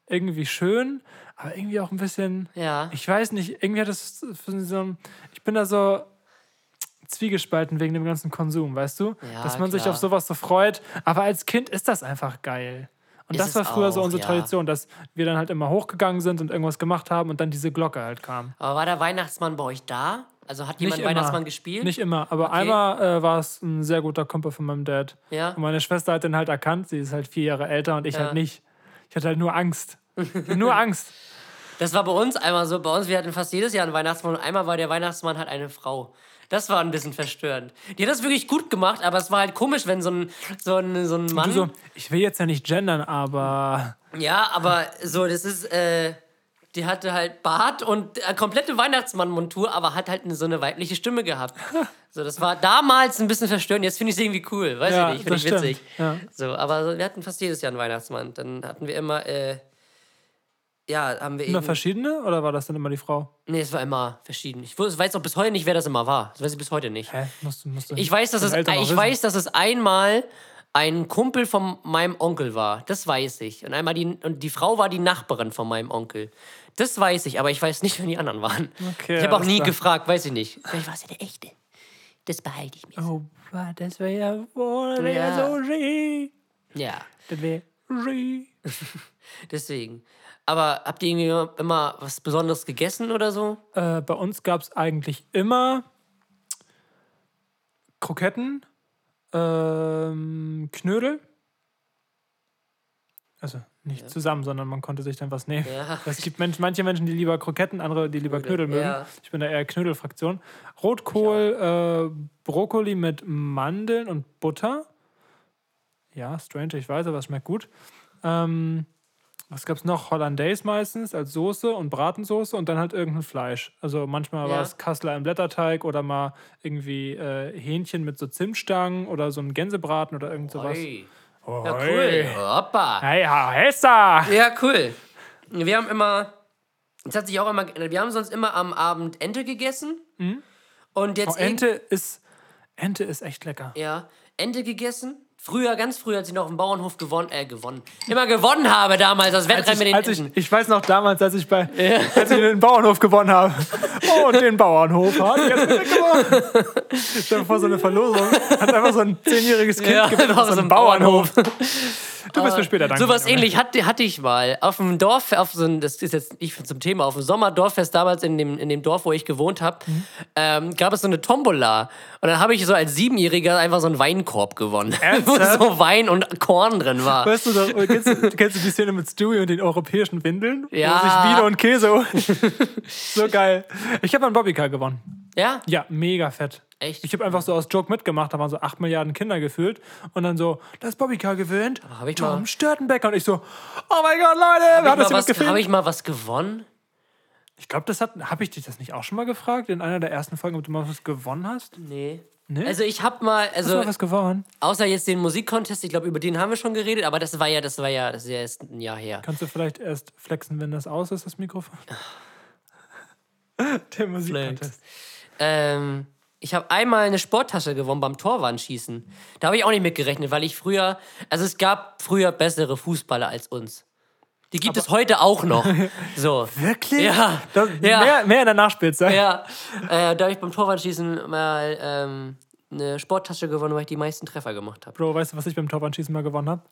irgendwie schön, aber irgendwie auch ein bisschen, Ja. ich weiß nicht, irgendwie hat das so ein, ich bin da so zwiegespalten wegen dem ganzen Konsum, weißt du? Ja, Dass man sich klar. auf sowas so freut, aber als Kind ist das einfach geil. Und Ist das war früher so auch, unsere ja. Tradition, dass wir dann halt immer hochgegangen sind und irgendwas gemacht haben und dann diese Glocke halt kam. Aber war der Weihnachtsmann bei euch da? Also hat jemand immer. Weihnachtsmann gespielt? Nicht immer, aber einmal äh, war es ein sehr guter Kumpel von meinem Dad. Ja. Und meine Schwester hat den halt erkannt, sie ist halt vier Jahre älter und ich Ja. halt nicht. Ich hatte halt nur Angst. nur Angst. Das war bei uns einmal so. Bei uns, wir hatten fast jedes Jahr einen Weihnachtsmann und einmal war der Weihnachtsmann halt eine Frau. Das war ein bisschen verstörend. Die hat das wirklich gut gemacht, aber es war halt komisch, wenn so ein, so ein, so ein Mann. So, ich will jetzt ja nicht gendern, aber Ja, aber so, das ist, äh, die hatte halt Bart und äh, komplette Weihnachtsmann-Montur, aber hat halt so eine weibliche Stimme gehabt. So, das war damals ein bisschen verstörend, jetzt finde ich es irgendwie cool, weiß Ja, ich nicht, finde ich witzig. ja. So, aber wir hatten fast jedes Jahr einen Weihnachtsmann. Dann hatten wir immer, äh, ja, haben wir immer eben, verschiedene oder war das dann immer die Frau? Nee, es war immer verschieden. Ich weiß auch bis heute nicht, wer das immer war. Das weiß ich bis heute nicht. Hä? Musst musst du Ich weiß, dass es, ich wissen? weiß, dass es einmal ein Kumpel von meinem Onkel war. Das weiß ich. Und einmal die, und die Frau war die Nachbarin von meinem Onkel. Das weiß ich, aber ich weiß nicht, wer die anderen waren. Okay, ich habe auch nie klar. gefragt, weiß ich nicht. Vielleicht war es ja der echte. Das behalte ich mir. Oh, das wäre ja wohl das wär Ja. so schön. Ja, Das wäre deswegen. Aber habt ihr irgendwie immer was Besonderes gegessen oder so? Äh, bei uns gab es eigentlich immer Kroketten, ähm, Knödel. Also nicht zusammen, sondern man konnte sich dann was nehmen. Ja. Es gibt Mensch, manche Menschen, die lieber Kroketten, andere, die lieber Knödel mögen. ja. Ich bin da eher Knödelfraktion. Rotkohl, äh, Brokkoli mit Mandeln und Butter. Ja, strange, ich weiß, aber es schmeckt gut. Ähm, was gab es noch? Hollandaise meistens als Soße und Bratensoße und dann halt irgendein Fleisch. Also manchmal war Ja. es Kassler im Blätterteig oder mal irgendwie äh, Hähnchen mit so Zimtstangen oder so ein Gänsebraten oder irgend sowas. Oi. Oh, Ja, cool. Hoppa. Hey, Hessa! Ja, cool. Wir haben immer, das hat sich auch immer, wir haben sonst immer am Abend Ente gegessen. Und Oh, jetzt Ente ist, Ente ist echt lecker. Ja, Ente gegessen. Früher, ganz früher, als ich noch auf dem Bauernhof gewonnen, äh, gewonnen, immer gewonnen habe damals, das Als Wettrennen mit ich, den als ich, ich weiß noch damals, als ich bei als ich den Bauernhof gewonnen habe. Oh, und den Bauernhof hat jetzt gewonnen. Stell dir vor, so eine Verlosung hat einfach so ein zehnjähriges Kind Ja, gewinnt einfach auf so so einem ein Bauernhof. Du bist mir später dankbar. Sowas Junge. ähnlich hatte, hatte ich mal. Auf dem Dorf, auf so ein, das ist jetzt nicht zum Thema, auf dem Sommerdorffest damals in dem, in dem Dorf, wo ich gewohnt habe, Mhm. ähm, gab es so eine Tombola. Und dann habe ich so als Siebenjähriger einfach so einen Weinkorb gewonnen. Wo Ernsthaft? so Wein und Korn drin war. Weißt du, doch, kennst, du, kennst du die Szene mit Stewie und den europäischen Windeln? Ja. Wo sich Biene und Käse. so geil. Ich habe einen Bobbycar gewonnen. Ja? Ja, mega fett. Echt? Ich habe einfach so aus Joke mitgemacht, da waren so 8 Milliarden Kinder gefühlt. Und dann so, das Bobbycar gewöhnt. hab ich Tom mal- Störtenbecker. Und ich so, oh mein Gott, Leute, wer hat Habe das was- jemand gefilmt? hab ich mal was gewonnen? Ich glaube, das hat. Habe ich dich das nicht auch schon mal gefragt? In einer der ersten Folgen, ob du mal was gewonnen hast? Nee. Nee? Also ich habe mal, Hast du also mal was gewonnen? außer jetzt den Musikcontest, ich glaube, über den haben wir schon geredet, aber das war ja, das war ja, das ist ja erst ein Jahr her. Kannst du vielleicht erst flexen, wenn das aus ist, das Mikrofon? der Musikcontest. Ähm, ich habe einmal eine Sporttasche gewonnen beim Torwandschießen. Da habe ich auch nicht mitgerechnet, weil ich früher, also es gab früher bessere Fußballer als uns. Die gibt es heute auch noch. So. Wirklich? Ja. Das, Ja. Mehr, mehr in der Nachspielzeit. Ja, äh, da habe ich beim Torwandschießen mal ähm, eine Sporttasche gewonnen, weil ich die meisten Treffer gemacht habe. Bro, weißt du, was ich beim Torwandschießen mal gewonnen habe?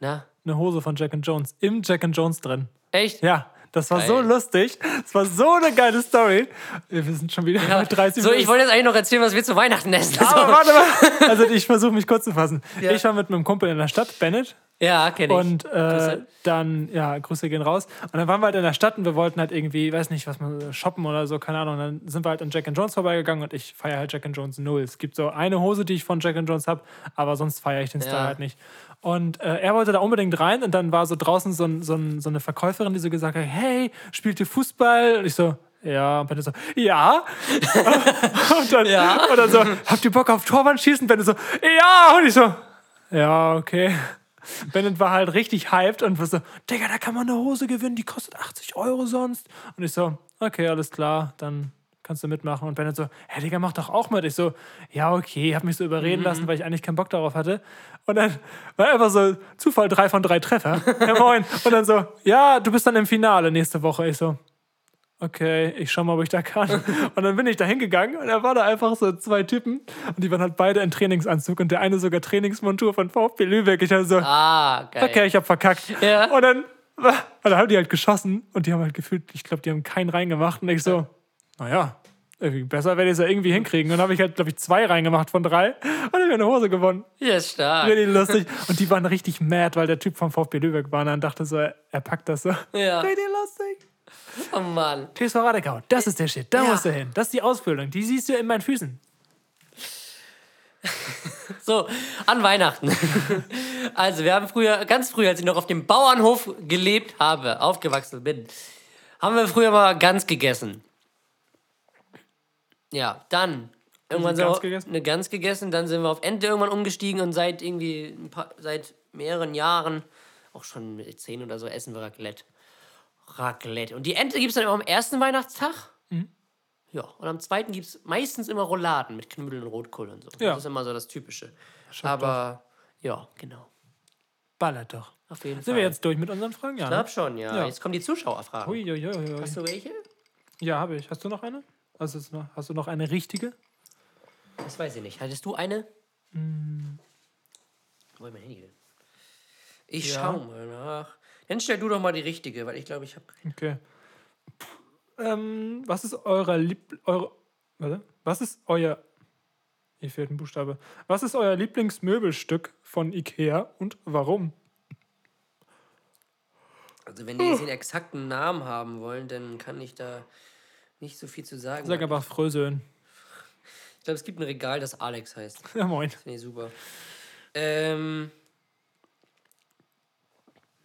Na, Eine Hose von Jack and Jones. Im Jack and Jones drin. echt? Ja, das war so Geil. lustig. Das war so eine geile Story. Wir sind schon wieder bei 30 So, ich Minuten. wollte jetzt eigentlich noch erzählen, was wir zu Weihnachten essen. Aber So. warte mal. Also ich versuche mich kurz zu fassen. Ich war mit meinem Kumpel in der Stadt, Bennett. Ja, kenne ich. Und äh, dann, ja, Grüße gehen raus. Und dann waren wir halt in der Stadt und wir wollten halt irgendwie, weiß nicht, was man shoppen oder so, keine Ahnung. Und dann sind wir halt an Jack and Jones vorbeigegangen und ich feiere halt Jack and Jones null. Es gibt so eine Hose, die ich von Jack and Jones habe, aber sonst feiere ich den Style Ja. halt nicht. Und äh, er wollte da unbedingt rein und dann war so draußen so, ein, so, ein, so eine Verkäuferin, die so gesagt hat, hey, spielt ihr Fußball? Und ich so, ja, und Bennett so, ja. und, dann, Ja. und dann so, habt ihr Bock auf Torwand schießen? Bennett so, ja. Und ich so, ja, okay. Bennett war halt richtig hyped und war so, Digga, da kann man eine Hose gewinnen, die kostet 80 Euro sonst. Und ich so, okay, alles klar, dann kannst du mitmachen. Und Bennett so, hä, Digga, mach doch auch mit. Ich so, ja, okay, hab mich so überreden lassen, weil ich eigentlich keinen Bock darauf hatte. Und dann war einfach so, Zufall, drei von drei Treffer. Ja, moin. Und dann so, ja, du bist dann im Finale nächste Woche. Ich so, okay, ich schau mal, ob ich da kann. Und dann bin ich da hingegangen und da waren da einfach so zwei Typen und die waren halt beide in Trainingsanzug und der eine sogar Trainingsmontur von VfB Lübeck. Ich hatte so, ah, geil. okay, ich hab verkackt. Ja. Und dann, und dann haben die halt geschossen und die haben halt gefühlt, ich glaube, die haben keinen reingemacht und ich so, naja, besser werde ich es ja irgendwie hinkriegen. Und dann habe ich halt, glaube ich, zwei reingemacht von drei und dann habe ich eine Hose gewonnen. Ja, stark. Richtig lustig. Und die waren richtig mad, weil der Typ vom VfB Lübeck war und dann dachte so, er, packt das so. Ja. Richtig lustig. Oh Mann. TSV Radekau, das ist der Shit, da Ja. musst du hin. Das ist die Ausbildung, die siehst du in meinen Füßen. So, an Weihnachten. Also, wir haben früher, ganz früher, als ich noch auf dem Bauernhof gelebt habe, aufgewachsen bin, haben wir früher mal Gans gegessen. Ja, dann irgendwann Gans so gegessen? eine Gans gegessen, dann sind wir auf Ente irgendwann umgestiegen und seit irgendwie ein paar, seit mehreren Jahren, auch schon mit zehn oder so, essen wir Raclette. Raclette. Und die Ente gibt es dann immer am ersten Weihnachtstag. Mhm. Ja, und am zweiten gibt es meistens immer Rouladen mit Knödeln und Rotkohl und so. Ja. Das ist immer so das Typische. Aber ja, genau. Ballert doch. Auf jeden Sind Fall. wir jetzt durch mit unseren Fragen? Ja. Ich Ne? glaube schon, ja. Ja. Jetzt kommen die Zuschauerfragen. Ui, ui, ui. Hast du welche? Ja, habe ich. Hast du noch eine? Hast du, noch, hast du noch eine richtige? Das weiß ich nicht. Hattest du eine? Mm. Wo ist mein Handy? Ich Ja. schau mal nach. Dann stell du doch mal die richtige, weil ich glaube, ich habe keine. Okay. Ähm, was ist euer Lieb eure, warte, was ist euer hier fehlt ein Buchstabe. Was ist euer Lieblingsmöbelstück von Ikea und warum? Also, wenn die jetzt den exakten Namen haben wollen, dann kann ich da nicht so viel zu sagen. Sag einfach Fröseln. Ich glaube, es gibt ein Regal, das Alex heißt. Ja, moin. Finde ich super. Ähm.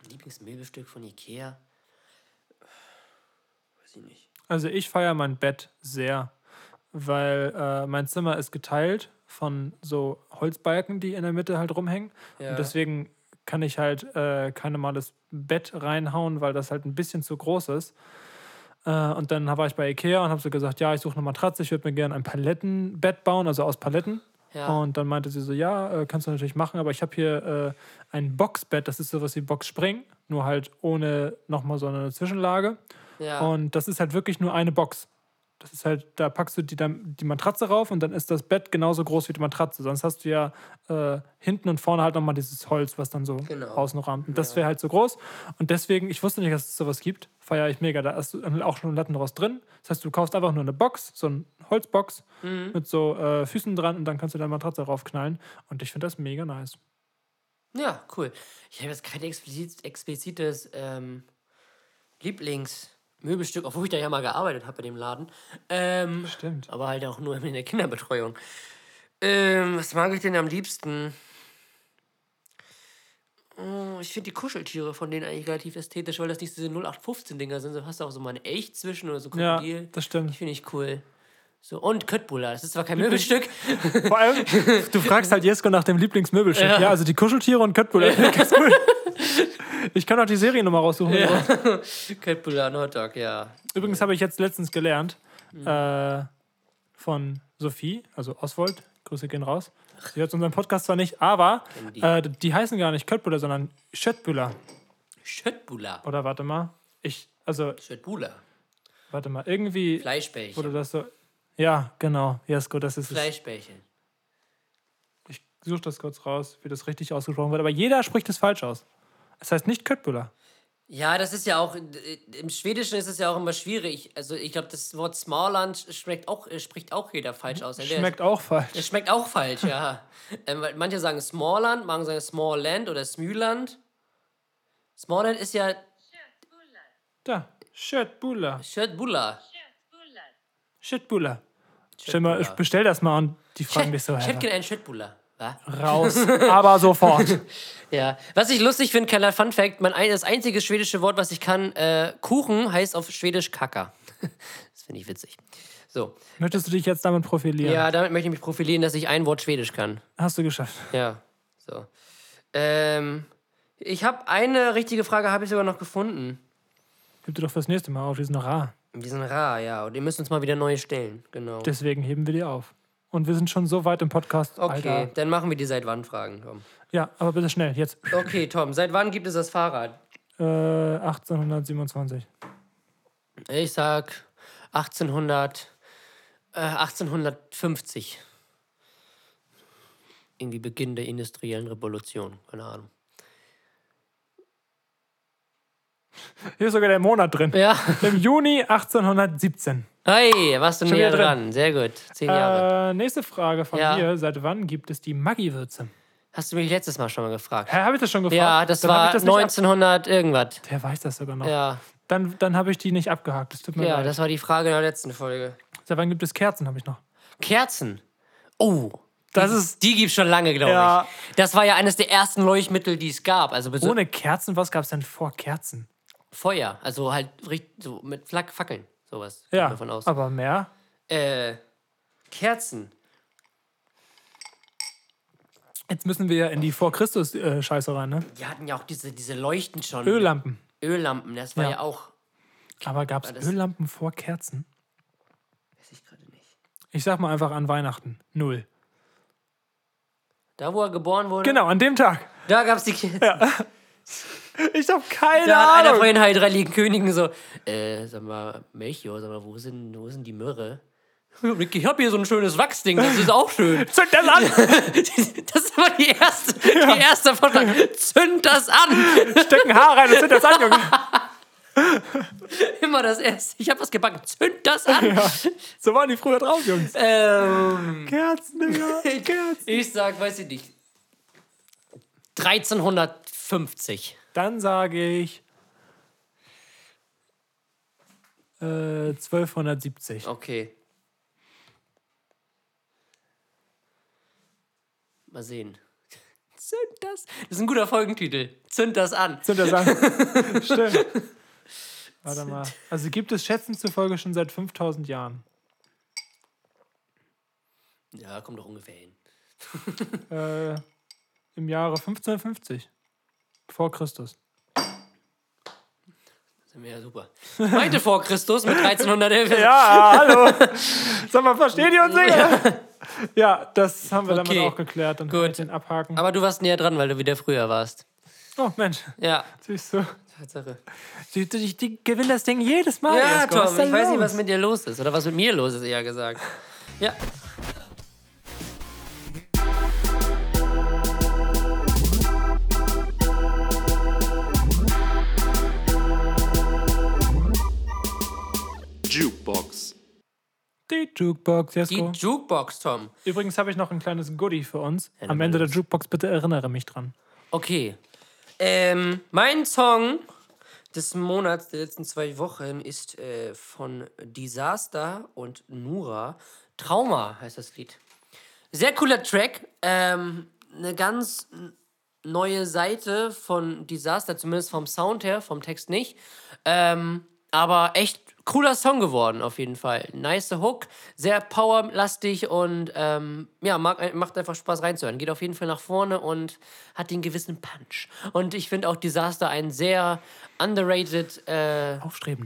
Lieblingsmöbelstück von Ikea? Weiß ich nicht. Also ich feiere mein Bett sehr, weil äh, mein Zimmer ist geteilt von so Holzbalken, die in der Mitte halt rumhängen. Ja. Und deswegen kann ich halt äh, kein normales Bett reinhauen, weil das halt ein bisschen zu groß ist. Äh, und dann war ich bei Ikea und habe so gesagt, ja, ich suche eine Matratze, ich würde mir gerne ein Palettenbett bauen, also aus Paletten. Ja. Und dann meinte sie so, ja, äh, kannst du natürlich machen, aber ich habe hier äh, ein Boxbett, das ist sowas wie Boxspring, nur halt ohne nochmal so eine Zwischenlage. Ja. Und das ist halt wirklich nur eine Box. Das ist halt, da packst du die, die Matratze rauf und dann ist das Bett genauso groß wie die Matratze. Sonst hast du ja äh, hinten und vorne halt nochmal dieses Holz, was dann so Genau. außen rahmt. Und das wäre halt so groß. Und deswegen, ich wusste nicht, dass es sowas gibt. Feiere ich mega. Da hast du auch schon Latten draus drin. Das heißt, du kaufst einfach nur eine Box, so eine Holzbox Mhm. mit so äh, Füßen dran und dann kannst du deine Matratze raufknallen. Und ich finde das mega nice. Ja, cool. Ich habe jetzt kein explizit, explizites ähm, Lieblingsmöbelstück, obwohl ich da ja mal gearbeitet habe bei dem Laden. Ähm, Stimmt. aber halt auch nur in der Kinderbetreuung. Ähm, was mag ich denn am liebsten? Oh, ich finde die Kuscheltiere von denen eigentlich relativ ästhetisch, weil das nicht diese 0815-Dinger sind. Du hast auch so mal ein Elch zwischen oder so Ja, Krokodil. das stimmt. Die finde ich cool. So, und Köttbullar. Das ist zwar kein Möbelstück. Vor allem, du fragst halt Jesko nach dem Lieblingsmöbelstück. Ja, also die Kuscheltiere und Köttbullar. Ja. Ganz cool. Ich kann auch die Seriennummer raussuchen. brauchst. Köttbullar und Hotdog, ja. Übrigens habe ich jetzt letztens gelernt äh, von Sophie, also Oswald, Grüße gehen raus. Sie hört unseren Podcast zwar nicht, aber die. äh, die heißen gar nicht Köttbullar, sondern Schöttbullar. Schöttbullar. Oder warte mal. Ich, also, Schöttbullar. warte mal, irgendwie Fleischbällchen. wurde das so. Ja, genau. Jesko, das ist es. Fleischbällchen. Ich suche das kurz raus, wie das richtig ausgesprochen wird. Aber jeder spricht es falsch aus. Es heißt nicht Köttbullar. Ja, das ist ja auch, äh, im Schwedischen ist es ja auch immer schwierig. Also ich glaube, das Wort Småland schmeckt auch, äh, spricht auch jeder falsch aus. Entweder- Schmeckt auch falsch. Es schmeckt auch falsch, ja. ähm, manche sagen Smallland, manche sagen Smallland oder Smüland. Smallland ist ja. Da. Schöttbullar. Schöttbullar. Köttbullar. Schöttbullar. Stell mal, ich bestell das mal und die fragen dich so, Ich hä, hätte gerne einen Schöttbullar. Raus, aber sofort. Ja. Was ich lustig finde, kleiner Fun Fact, mein, ein- das einzige schwedische Wort, was ich kann, äh, Kuchen heißt auf Schwedisch Kaka. das finde ich witzig. So. Möchtest du dich jetzt damit profilieren? Ja, damit möchte ich mich profilieren, dass ich ein Wort Schwedisch kann. Hast du geschafft. Ja, so. Ähm, ich habe eine richtige Frage, habe ich sogar noch gefunden. Gib dir doch fürs nächste Mal auf, die sind noch rar. Die sind rar, ja. Und ihr müsst uns mal wieder neue stellen. Genau. Deswegen heben wir die auf. Und wir sind schon so weit im Podcast. Okay, Alter. dann machen wir die seit wann Fragen, Tom. Ja, aber bitte schnell, jetzt. Okay, Tom, seit wann gibt es das Fahrrad? Äh, 1827. Ich sag 1800, äh, 1850. Irgendwie Beginn der industriellen Revolution. Keine Ahnung. Hier ist sogar der Monat drin. Ja. Im Juni 1817. Hey, warst du Schon näher dran. Sehr gut. Zehn Jahre. Äh, nächste Frage von Ja. mir. Seit wann gibt es die Maggi-Würze? Hast du mich letztes Mal schon mal gefragt? Hä, habe ich das schon gefragt? Ja, das Dann war das nicht ab- 1900 irgendwas. Der weiß das sogar noch. Ja, Dann, dann habe ich die nicht abgehakt. Das tut mir ja, leid. das war die Frage in der letzten Folge. Seit wann gibt es Kerzen, habe ich noch. Kerzen. Oh, Das die, ist die gibt's schon lange, glaube Ja. ich. Das war ja eines der ersten Leuchtmittel, die es gab. Also ohne Kerzen. Was gab es denn vor Kerzen? Feuer, also halt so mit Fackeln, sowas. Ja, Davon aus. aber mehr. Äh, Kerzen. Jetzt müssen wir ja in die Vor-Christus-Scheiße rein, ne? Die hatten ja auch diese, diese Leuchten schon. Öllampen. Öllampen, das war ja, Ja. auch. Aber gab es Öllampen vor Kerzen? Weiß ich gerade nicht. Ich sag mal einfach an Weihnachten. Null. Da, wo er geboren wurde, Genau, an dem Tag. da gab's die Kerzen. Ich habe keine Da hat einer Ahnung. von den heiligen Königen so, äh, sag mal, Melchior, sag mal, wo sind, wo sind die Möhre? Ich habe hier so ein schönes Wachsding, das ist auch schön. Zünd das an! Das ist aber die erste, die erste Vortrag. Zünd das an! Steck ein Haar rein und zünd das an, Junge. Immer das erste. Ich habe was gebacken. Zünd das an! So waren die früher drauf, Jungs. Ähm, Kerzen, Digga. Kerzen. ich sag, weiß ich nicht. 1350. Dann sage ich äh, 1270. Okay. Mal sehen. Zünd das. Das ist ein guter Folgentitel. Zünd das an. Zünd das an. Stimmt. Warte mal. Also gibt es Schätzen zufolge schon seit 5000 Jahren. Ja, kommt doch ungefähr hin. Äh, Im Jahre 1550. Vor Christus. Sind wir ja super. Meinte vor Christus mit 1311. Ja, hallo. Sag mal, versteht ihr uns, Digga? Ja, das haben wir Okay, damit auch geklärt und gut. den abhaken. Aber du warst näher dran, weil du wieder früher warst. Oh Mensch, Ja. siehst du. Tatsache. Die, die, die gewinnen das Ding jedes Mal. Ja. Tom, ich weiß nicht, los? was mit dir los ist. Oder was mit mir los ist, eher gesagt. Ja. Die Jukebox, Die Jesko. Jukebox, Tom. Übrigens habe ich noch ein kleines Goodie für uns. Ja, Am Ende der. Jukebox, bitte erinnere mich dran. Okay. Ähm, mein Song des Monats der letzten zwei Wochen ist äh, von Disaster und Nura. Trauma heißt das Lied. Sehr cooler Track. Ähm, eine ganz neue Seite von Disaster, zumindest vom Sound her, vom Text nicht. Ähm, aber echt cooler Song geworden, auf jeden Fall. Nice Hook, sehr powerlastig und ähm, ja, mag, macht einfach Spaß reinzuhören. Geht auf jeden Fall nach vorne und hat den gewissen Punch. Und ich finde auch Disaster ein sehr underrated äh?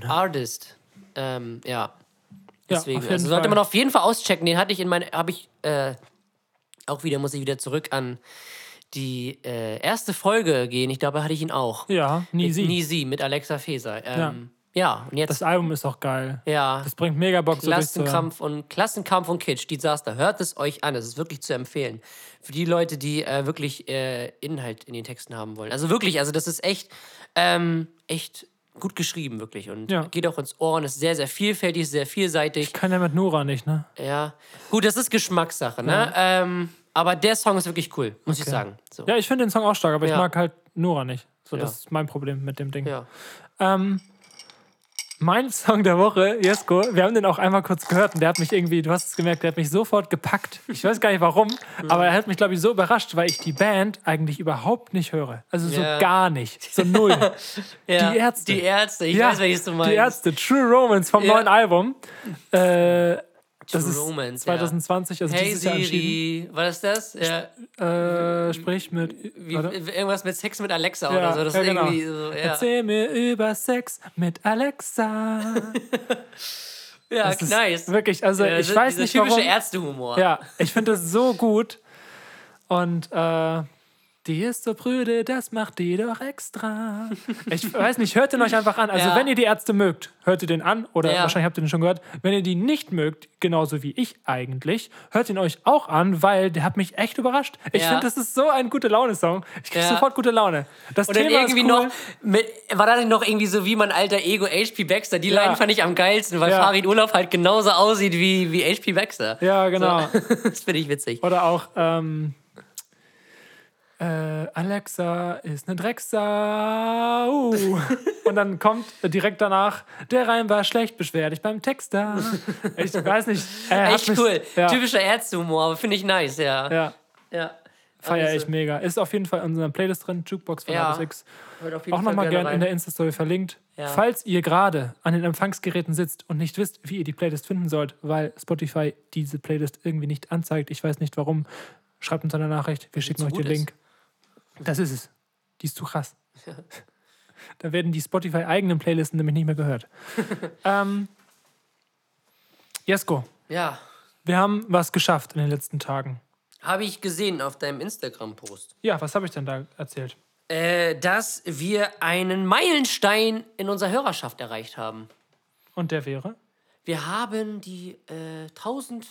Artist. Ähm, ja. Ja, Deswegen, jeden also sollte man auf jeden Fall auschecken. Den hatte ich in meine, habe ich äh, auch wieder, muss ich wieder zurück an die äh, erste Folge gehen. Ich glaube, hatte ich ihn auch. Ja, nie Mit sie. Nie sie mit Alexa Feser. Ähm, ja. Und jetzt Das Album ist auch geil. ja. Das bringt mega Bock, so. Klassenkampf und Klassenkampf und Kitsch, Disaster. Hört es euch an. Es ist wirklich zu empfehlen. Für die Leute, die äh, wirklich äh, Inhalt in den Texten haben wollen. Also wirklich, also das ist echt, ähm, echt gut geschrieben, wirklich. Und Ja. geht auch ins Ohr und ist sehr, sehr vielfältig, sehr vielseitig. Kann ja mit Nora nicht, ne? Ja. Gut, das ist Geschmackssache, ne? Ähm, aber der Song ist wirklich cool, muss ich sagen. So. Ja, ich finde den Song auch stark, aber ich Ja. mag halt Nora nicht. So, Ja. das ist mein Problem mit dem Ding. Ja. Ähm, mein Song der Woche, Jesko, wir haben den auch einmal kurz gehört und der hat mich irgendwie, du hast es gemerkt, der hat mich sofort gepackt. Ich weiß gar nicht warum, aber er hat mich, glaube ich, so überrascht, weil ich die Band eigentlich überhaupt nicht höre. Also so Ja. gar nicht. So null. ja. Die Ärzte. Die Ärzte, ich Ja, weiß, welches du meinst. Die Ärzte, True Romance vom Ja. neuen Album. Äh, das True ist Romance, ja. 2020, also Hey dieses Jahr entschieden. Siri, war das das? Ja. Äh, sprich mit. Wie, irgendwas mit Sex mit Alexa Ja, oder so. Das ja, ist genau. irgendwie so, ja. Erzähl mir über Sex mit Alexa. Ja, Das nice. Wirklich, also Ja, ich weiß nicht typische warum. Ärztehumor. Ja, ich finde das so gut. Und äh, die ist so prüde, das macht die doch extra. Ich weiß nicht, hört den euch einfach an. Also Ja. wenn ihr die Ärzte mögt, hört ihr den an. Oder Ja. wahrscheinlich habt ihr den schon gehört. Wenn ihr die nicht mögt, genauso wie ich eigentlich, hört ihn euch auch an, weil der hat mich echt überrascht. Ich Ja. finde, das ist so ein gute Laune-Song. Ich kriege sofort gute Laune. Das Und Thema irgendwie ist cool. noch, mit, war da noch irgendwie so wie mein alter Ego HP Baxter? Die. Line fand ich am geilsten, weil. Farid Urlaub halt genauso aussieht wie, wie HP Baxter. Ja, genau. So. das finde ich witzig. Oder auch, ähm, äh, Alexa ist eine Drecksau. Und dann kommt direkt danach, der Reim war schlecht, beschwer dich beim Texter. Ich weiß nicht. Hat Echt mich- cool. Ja, Typischer Ärztehumor, aber finde ich nice, ja. ja ja. feiere Also, ich mega. Ist auf jeden Fall in unserer Playlist drin, Jukebox von Ja. X. Auch nochmal gerne gerne in rein. der Insta-Story verlinkt. Ja. Falls ihr gerade an den Empfangsgeräten sitzt und nicht wisst, wie ihr die Playlist finden sollt, weil Spotify diese Playlist irgendwie nicht anzeigt, ich weiß nicht warum, schreibt uns eine Nachricht, wir schicken so euch den. Link. Das ist es. Die ist zu krass. Da werden die Spotify-eigenen Playlisten nämlich nicht mehr gehört. ähm, Jesko, Ja. wir haben was geschafft in den letzten Tagen. Habe ich gesehen auf deinem Instagram-Post. Ja, was habe ich denn da erzählt? Äh, dass wir einen Meilenstein in unserer Hörerschaft erreicht haben. Und der wäre? Wir haben die äh, 1000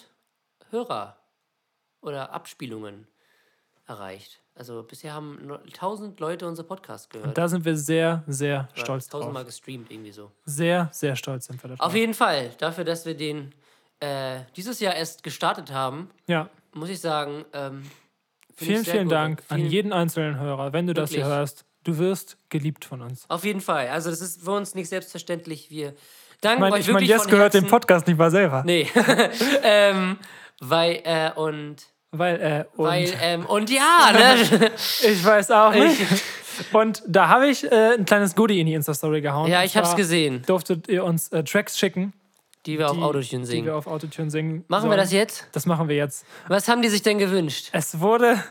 Hörer oder Abspielungen erreicht. Also bisher haben nur 1000 Leute unser Podcast gehört. Da sind wir sehr, sehr Oder stolz drauf. 1000 Mal gestreamt, irgendwie so. Sehr, sehr stolz sind wir darauf. Auf jeden Fall, dafür, dass wir den äh, dieses Jahr erst gestartet haben, Ja, muss ich sagen, ähm, find ich vielen, vielen gut. Dank an Vielen- jeden einzelnen Hörer. Wenn du das hier Wirklich. hörst, du wirst geliebt von uns. Auf jeden Fall. Also das ist für uns nicht selbstverständlich. Wir danken Ich meine, euch ich mein, wirklich jetzt von gehört den Herzen. Podcast nicht mal selber. Nee. ähm, weil, äh, und, Weil, äh, und weil, ähm, und ja, ne? ich weiß auch nicht. Und da habe ich äh, ein kleines Goodie in die Insta-Story gehauen. ja, ich hab's zwar gesehen, Durftet ihr uns äh, Tracks schicken, die wir auf die, Autotune die singen. wir auf Autotune singen. Machen sollen. wir das jetzt? Das machen wir jetzt. Was haben die sich denn gewünscht? Es wurde.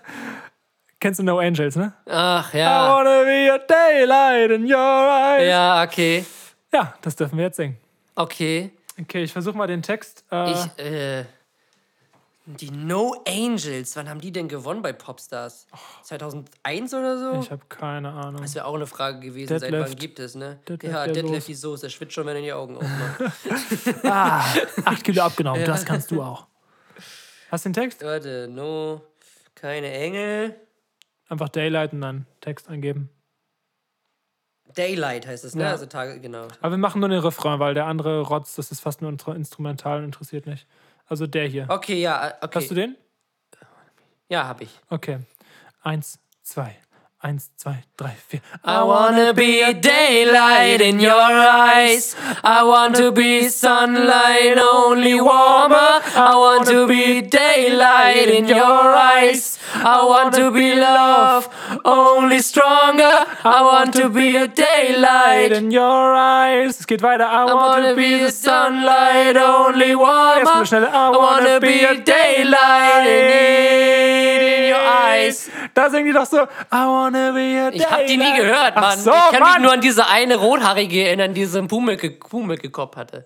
Kennst du No Angels, ne? Ach I ja. wanna be a daylight in your eyes. Ja, okay. Ja, das dürfen wir jetzt singen. Okay. Okay, ich versuche mal den Text. Äh, Ich, äh. Die No Angels, wann haben die denn gewonnen bei Popstars? 2001 oder so? Ich habe keine Ahnung. Das wäre auch eine Frage gewesen, seit wann Deadlift. gibt es, ne? Deadlift ja, Soße. die Soße, der schwitzt schon, wenn er die Augen aufmacht. Ah, acht Kilo abgenommen, das kannst du auch. Hast du den Text? Warte, no, keine Engel. Einfach Daylight und dann Text eingeben. Daylight heißt es, ne? Ja. Also Tage, genau. Aber wir machen nur den Refrain, weil der andere Rotz, das ist fast nur instrumental und interessiert nicht. Also der hier. Okay, ja, äh, okay. Hast du den? Ja, hab ich. Okay. Eins, zwei. Eins, zwei, drei, vier. I wanna be a daylight in your eyes. I want to be sunlight only warmer. I want to be daylight in your eyes. I want to be love only stronger. I want to be a Light daylight. in your eyes. Es geht weiter. I, I wanna be the sunlight only warmer. I wanna be a daylight in your eyes. Da singen die doch so. I a Ich hab die nie gehört, Mann. So, ich kann mich Mann. nur an diese eine Rothaarige erinnern, die so einen Pummelke Pummelke-Kopf hatte.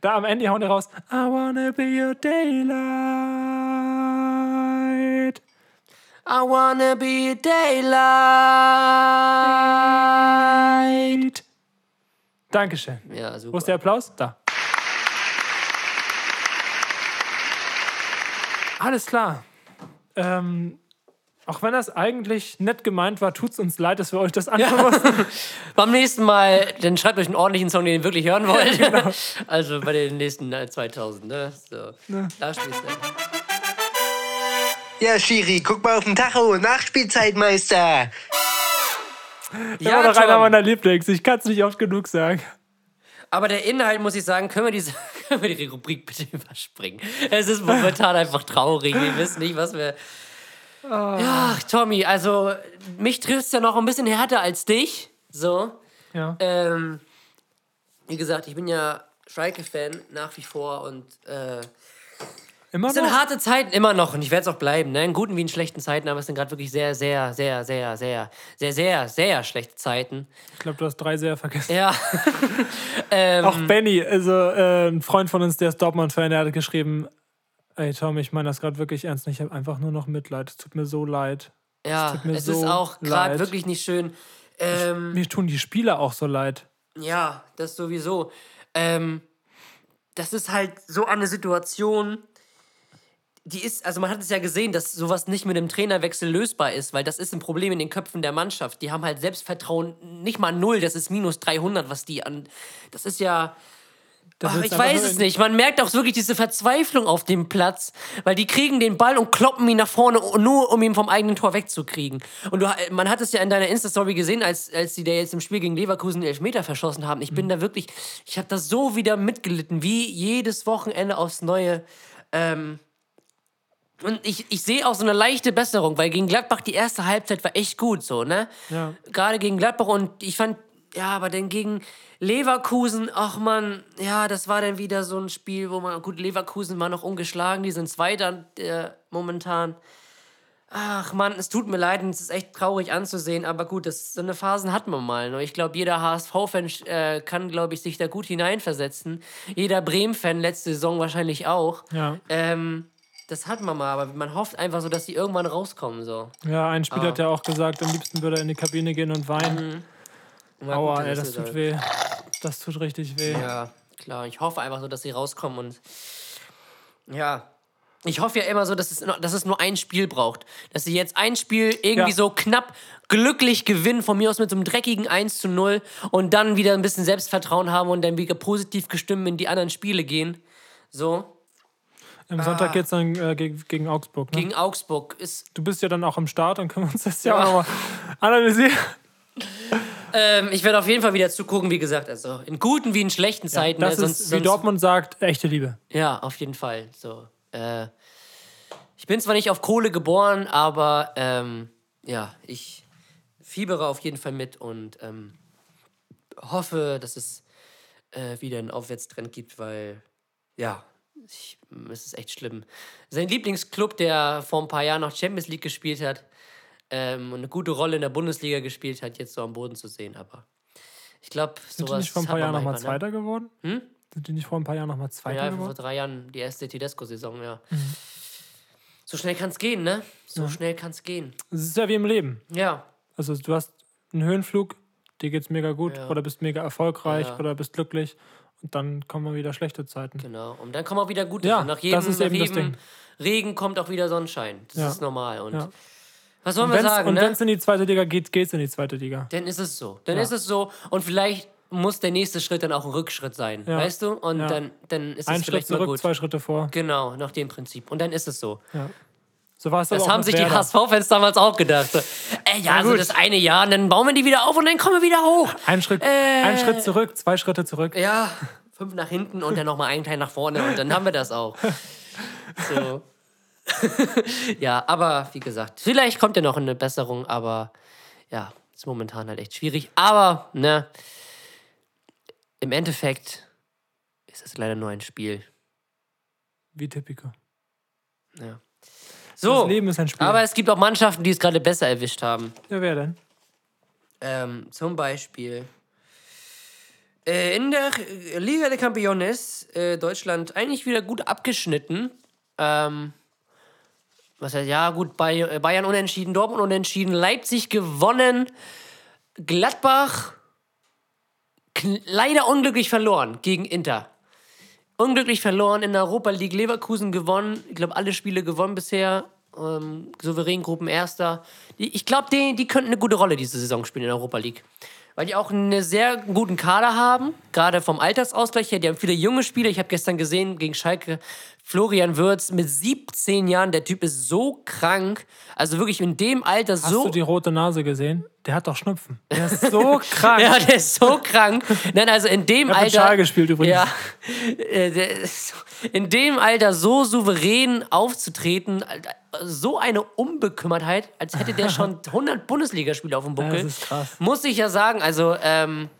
Da am Ende hauen die raus. I wanna be your daylight. I wanna be a daylight. Dankeschön. Ja, super. Wo ist der Applaus? Da. Alles klar. Ähm, auch wenn das eigentlich nett gemeint war, tut's uns leid, dass wir euch das antun mussten. Beim nächsten Mal, dann schreibt euch einen ordentlichen Song, den ihr wirklich hören wollt. Genau. Also bei den nächsten äh, 2000, ne? So. Da schließt er. Ja, Schiri, guck mal auf den Tacho. Nachspielzeitmeister. Ja, war doch einer meiner Lieblings. Ich kann es nicht oft genug sagen. Aber der Inhalt, muss ich sagen, können wir, diese, können wir die Rubrik bitte überspringen. Es ist momentan einfach traurig. Wir wissen nicht, was wir. Ja, Tommy, also mich trifft es ja noch ein bisschen härter als dich. So. Ja. Ähm, wie gesagt, ich bin ja Schalke-Fan nach wie vor und äh, Immer es sind noch? harte Zeiten immer noch und ich werde es auch bleiben, ne? In guten wie in schlechten Zeiten, aber es sind gerade wirklich sehr, sehr, sehr, sehr, sehr, sehr, sehr, sehr schlechte Zeiten. Ich glaube, du hast drei sehr vergessen. Ja. ähm, Auch Benny, also äh, ein Freund von uns, der ist Dortmund-Fan, der hat geschrieben: Ey, Tom, ich meine das gerade wirklich ernst. Ich habe einfach nur noch Mitleid. Es tut mir so leid. ja, tut mir es so ist auch gerade wirklich nicht schön. Ähm, Mir tun die Spieler auch so leid. Ja, das sowieso. Ähm, das ist halt so eine Situation, die ist, also man hat es ja gesehen, dass sowas nicht mit dem Trainerwechsel lösbar ist, weil das ist ein Problem in den Köpfen der Mannschaft. Die haben halt Selbstvertrauen nicht mal null, das ist minus 300, was die an. Das ist ja. Das Ach, ich weiß es nicht. Man merkt auch wirklich diese Verzweiflung auf dem Platz, weil die kriegen den Ball und kloppen ihn nach vorne, nur um ihn vom eigenen Tor wegzukriegen. Und du, man hat es ja in deiner Insta-Story gesehen, als, als die da jetzt im Spiel gegen Leverkusen den Elfmeter verschossen haben. Ich bin Mhm. da wirklich, ich habe da so wieder mitgelitten, wie jedes Wochenende aufs Neue. Ähm, und ich, ich sehe auch so eine leichte Besserung, weil gegen Gladbach die erste Halbzeit war echt gut, so, ne? Ja. Gerade gegen Gladbach und ich fand, ja, aber dann gegen Leverkusen, ach man, ja, das war dann wieder so ein Spiel, wo man, gut, Leverkusen war noch ungeschlagen, die sind Zweiter äh, momentan. Ach man, es tut mir leid und es ist echt traurig anzusehen, aber gut, das, so eine Phasen hat man mal. Ne? Ich glaube, jeder HSV-Fan äh, kann, glaube ich, sich da gut hineinversetzen. Jeder Bremen-Fan letzte Saison wahrscheinlich auch. Ja. Ähm, das hat man mal, aber man hofft einfach so, dass die irgendwann rauskommen. So. Ja, ein Spieler Ah. hat ja auch gesagt, am liebsten würde er in die Kabine gehen und weinen. Aua, gut, ey, das es tut weh. Das tut richtig weh. Ja, klar. Ich hoffe einfach so, dass sie rauskommen und ja. Ich hoffe ja immer so, dass es, noch- dass es nur ein Spiel braucht. Dass sie jetzt ein Spiel irgendwie Ja. so knapp glücklich gewinnen, von mir aus mit so einem dreckigen 1 zu 0 und dann wieder ein bisschen Selbstvertrauen haben und dann wieder positiv gestimmt in die anderen Spiele gehen. So, Am Sonntag geht's dann äh, gegen, gegen Augsburg. Ne? gegen Augsburg ist. Du bist ja dann auch am Start und können wir uns das ja, Ja. auch nochmal analysieren. Ähm, ich werde auf jeden Fall wieder zugucken, wie gesagt. Also in guten wie in schlechten Zeiten. Das ne, ist, wie Dortmund sagt, echte Liebe. Ja, auf jeden Fall. So, äh, ich bin zwar nicht auf Kohle geboren, aber ähm, ja, ich fiebere auf jeden Fall mit und ähm, hoffe, dass es äh, wieder einen Aufwärtstrend gibt, weil ja, ich, es ist echt schlimm. Sein Lieblingsclub, der vor ein paar Jahren noch Champions League gespielt hat ähm, und eine gute Rolle in der Bundesliga gespielt hat, jetzt so am Boden zu sehen. Aber ich glaube, Sind die sowas nicht vor ein paar Jahren nochmal ne? Zweiter geworden? Sind die nicht vor ein paar Jahren nochmal Zweiter Ja, vor geworden? drei Jahren die erste Tedesco-Saison, ja. Mhm. So schnell kann es gehen, ne? So schnell kann es gehen. Es ist ja wie im Leben. Ja, Also du hast einen Höhenflug, dir geht's mega gut Ja. oder bist mega erfolgreich Ja. oder bist glücklich und dann kommen wieder schlechte Zeiten. genau. Und dann kommen auch wieder gute. Ja, nach jedem, das ist nach jedem. Regen kommt auch wieder Sonnenschein. Das Ja. ist normal. Und Ja. Was sollen Und wir sagen, und ne? wenn es in die zweite Liga geht, geht's in die zweite Liga. Dann ist es so. Dann Ja. ist es so. Und vielleicht muss der nächste Schritt dann auch ein Rückschritt sein. Ja. Weißt du? Und Ja. dann, dann ist Ein es Schritt vielleicht mal zurück, gut. zwei Schritte vor. Genau, nach dem Prinzip. Und dann ist es so. Ja. So war es Das haben sich die Werder. HSV-Fans damals auch gedacht. So, Ey, ja, so gut. das eine Jahr, und dann bauen wir die wieder auf und dann kommen wir wieder hoch. Ein Schritt, Äh. ein Schritt zurück, zwei Schritte zurück. Ja, fünf nach hinten und dann nochmal einen Teil nach vorne und dann haben wir das auch. So. ja, aber wie gesagt, vielleicht kommt ja noch eine Besserung, aber ja, ist momentan halt echt schwierig. Aber, ne, im Endeffekt ist es leider nur ein Spiel. Wie Tipico. Ja. Das So, Leben ist ein Spiel. aber es gibt auch Mannschaften, die es gerade besser erwischt haben. ja, wer denn? Ähm, zum Beispiel äh, in der Liga der Campeones äh, Deutschland eigentlich wieder gut abgeschnitten. Ähm, was heißt, ja, gut, äh, Bayern unentschieden, Dortmund unentschieden, Leipzig gewonnen, Gladbach leider unglücklich verloren gegen Inter. Unglücklich verloren in der Europa League, Leverkusen gewonnen, ich glaube, alle Spiele gewonnen bisher. Ähm, souverän Gruppenerster. Ich glaube, die, die könnten eine gute Rolle diese Saison spielen in der Europa League. Weil die auch einen sehr guten Kader haben, gerade vom Altersausgleich her. Die haben viele junge Spieler. Ich habe gestern gesehen gegen Schalke Florian Würz mit 17 Jahren. Der Typ ist so krank. Also wirklich in dem Alter Hast so du die rote Nase gesehen? Der hat doch Schnupfen. Der ist so krank. Ja, der ist so krank. Nein, also in dem hat mit Alter. Schal gespielt übrigens. Ja, äh, in dem Alter so souverän aufzutreten, so eine Unbekümmertheit, als hätte der schon 100 Bundesligaspiele auf dem Buckel. das ist krass. Muss ich ja sagen, also ähm,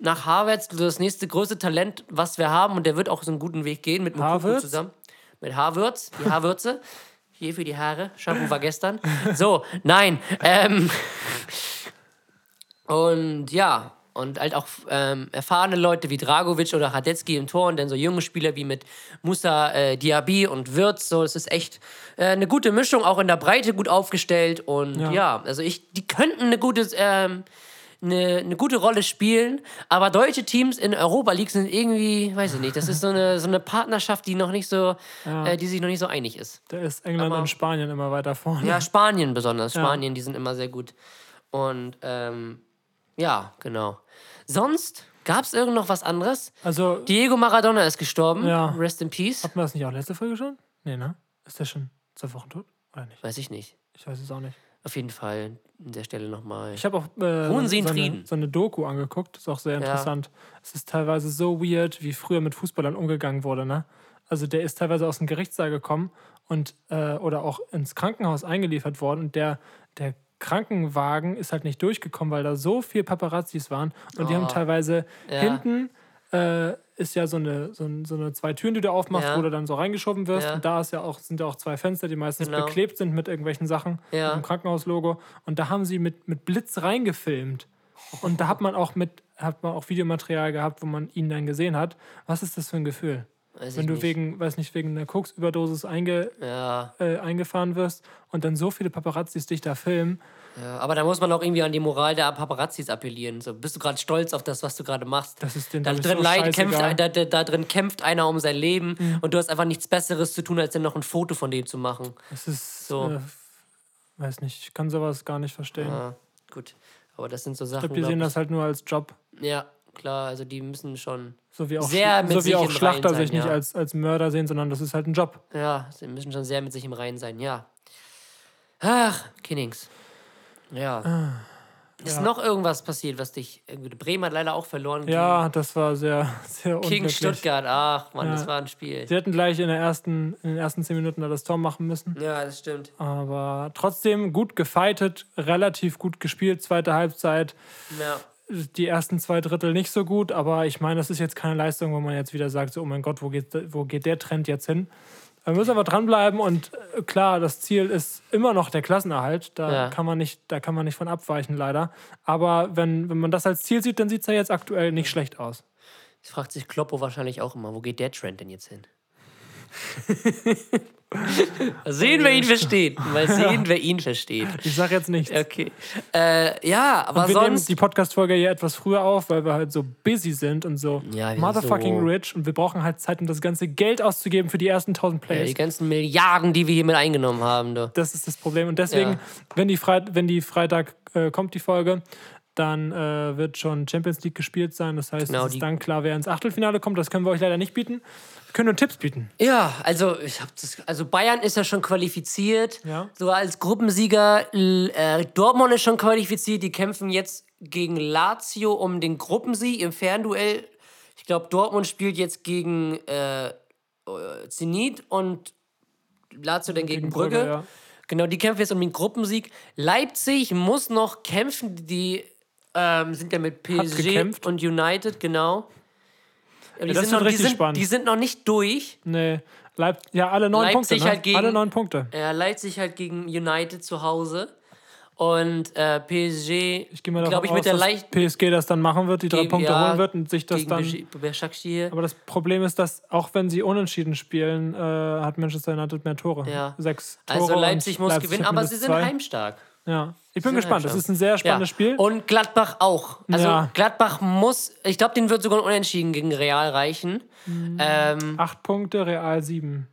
nach Havertz das nächste größte Talent, was wir haben, und der wird auch so einen guten Weg gehen mit Havertz? zusammen. Mit Havertz, die Haarwürze. Hier für die Haare. Shampoo war gestern. So, nein. Ähm, und ja, und halt auch ähm, erfahrene Leute wie Dragovic oder Radetzky im Tor und dann so junge Spieler wie mit Musa äh, Diaby und Wirtz. So, es ist echt äh, eine gute Mischung, auch in der Breite gut aufgestellt. Und ja, Ja. also ich, die könnten eine gute, ähm, eine, eine gute Rolle spielen, aber deutsche Teams in Europa League sind irgendwie, weiß ich nicht, das ist so eine, so eine Partnerschaft, die noch nicht so, äh, die sich noch nicht so einig ist. Da ist England Aber- und Spanien immer weiter vorne. Ja, Spanien besonders. Spanien, die sind immer sehr gut. Und ähm, ja, genau. Sonst gab es irgend noch was anderes? Also, Diego Maradona ist gestorben. Ja. Rest in Peace. hatten wir das nicht auch letzte Folge schon? Nee, ne? Ist der schon zwei Wochen tot? Oder nicht? Weiß ich nicht. Ich weiß es auch nicht. Auf jeden Fall an der Stelle nochmal. Ich habe auch äh, so, eine, so eine Doku angeguckt. Ist auch sehr interessant. Es ist teilweise so weird, wie früher mit Fußballern umgegangen wurde. Ne? Also der ist teilweise aus dem Gerichtssaal gekommen und äh, oder auch ins Krankenhaus eingeliefert worden. Und der, der Krankenwagen ist halt nicht durchgekommen, weil da so viel Paparazzis waren. Und die haben teilweise Ja. hinten äh, ist ja so eine, so, so eine zwei Türen, die du aufmachst, Ja. wo du dann so reingeschoben wirst. Ja. Und da ist ja auch, sind ja auch zwei Fenster, die meistens Genau. beklebt sind mit irgendwelchen Sachen, Ja. mit dem Krankenhauslogo. Und da haben sie mit, mit Blitz reingefilmt. Und da hat man auch mit, hat man auch Videomaterial gehabt, wo man ihn dann gesehen hat. Was ist das für ein Gefühl? Weiß Wenn du nicht. wegen, weiß nicht, wegen einer Koksüberdosis einge, Ja, äh, eingefahren wirst und dann so viele Paparazzis dich da filmen. Ja, aber da muss man auch irgendwie an die Moral der Paparazzis appellieren. So, bist du gerade stolz auf das, was du gerade machst? Das ist denen, da, ich, drin so leid, kämpft. Mhm. da, da, da drin kämpft einer um sein Leben und du hast einfach nichts Besseres zu tun, als dann noch ein Foto von dem zu machen. Es ist, So. äh, weiß nicht, ich kann sowas gar nicht verstehen. Ja, gut. Aber das sind so ich Sachen. glaube, die sehen ich- das halt nur als Job. Ja, klar, also die müssen schon. So wie auch, Sehr mit so sich wie auch im Schlachter Reinen sich sein, nicht ja. als, als Mörder sehen, sondern das ist halt ein Job. Ja, sie müssen schon sehr mit sich im Reinen sein, ja. Ach, Kinnings. Ja. Ist noch irgendwas passiert, was dich. Bremen hat leider auch verloren. Ja, das war sehr, sehr unglücklich. Stuttgart. Ach, Mann, Ja. das war ein Spiel. Sie hätten gleich in, der ersten, in den ersten zehn Minuten da das Tor machen müssen. Ja, das stimmt. Aber trotzdem gut gefightet, relativ gut gespielt, zweite Halbzeit. Ja. Die ersten zwei Drittel nicht so gut, aber ich meine, das ist jetzt keine Leistung, wo man jetzt wieder sagt, so, oh mein Gott, wo geht, wo geht der Trend jetzt hin? Wir müssen aber dranbleiben und äh, klar, das Ziel ist immer noch der Klassenerhalt. Da, Ja. kann, man nicht, da kann man nicht von abweichen, leider. Aber wenn, wenn man das als Ziel sieht, dann sieht es ja jetzt aktuell nicht schlecht aus. Das fragt sich Kloppo wahrscheinlich auch immer. Wo geht der Trend denn jetzt hin? Sehen, wer ihn versteht. Mal sehen, wer ihn versteht. Ich sag jetzt nichts. Okay. Äh, ja, aber wir nehmen sonst. die Podcast-Folge ja etwas früher auf, weil wir halt so busy sind und so Ja, wir motherfucking so- rich und wir brauchen halt Zeit, um das ganze Geld auszugeben für die ersten 1000 Ja, Plays. die ganzen Milliarden, die wir hier mit eingenommen haben. Du. das ist das Problem. Und deswegen, Ja. wenn, die Freit wenn die Freitag äh, kommt, die Folge, dann äh, wird schon Champions League gespielt sein. Das heißt, Genau, es ist dann klar, wer ins Achtelfinale kommt. Das können wir euch leider nicht bieten. Wir können nur Tipps bieten. Ja, also ich hab das, also Bayern ist ja schon qualifiziert, Ja. sogar als Gruppensieger. Äh, Dortmund ist schon qualifiziert. Die kämpfen jetzt gegen Lazio um den Gruppensieg im Fernduell. Ich glaube, Dortmund spielt jetzt gegen äh, Zenit und Lazio dann gegen, Brügge. Brügge, ja. Genau, die kämpfen jetzt um den Gruppensieg. Leipzig muss noch kämpfen. Die ähm, sind ja mit PSG und United, genau. Aber die, das sind noch, die, richtig sind, spannend. die sind noch nicht durch. Nee, Leip ja, alle neun Leipzig Punkte. Ne? halt gegen- alle neun Punkte. Ja, Leipzig halt gegen United zu Hause. Und äh, PSG, Ich gehe mal davon glaube ich, aus, mit der dass leicht PSG das dann machen wird, die drei Gegen- Punkte ja, holen wird und sich das dann. Aber das Problem ist, dass auch wenn sie unentschieden spielen, äh, hat Manchester United mehr Tore. Ja. Sechs Tore. Also Leipzig muss Leipzig gewinnen, aber sie sind zwei. heimstark. Ja, ich bin sind gespannt. Das ist ein sehr spannendes ja. Spiel. Und Gladbach auch. Also Ja. Gladbach muss, ich glaube, den wird sogar ein Unentschieden gegen Real reichen. Mhm. Ähm, Acht Punkte, Real sieben.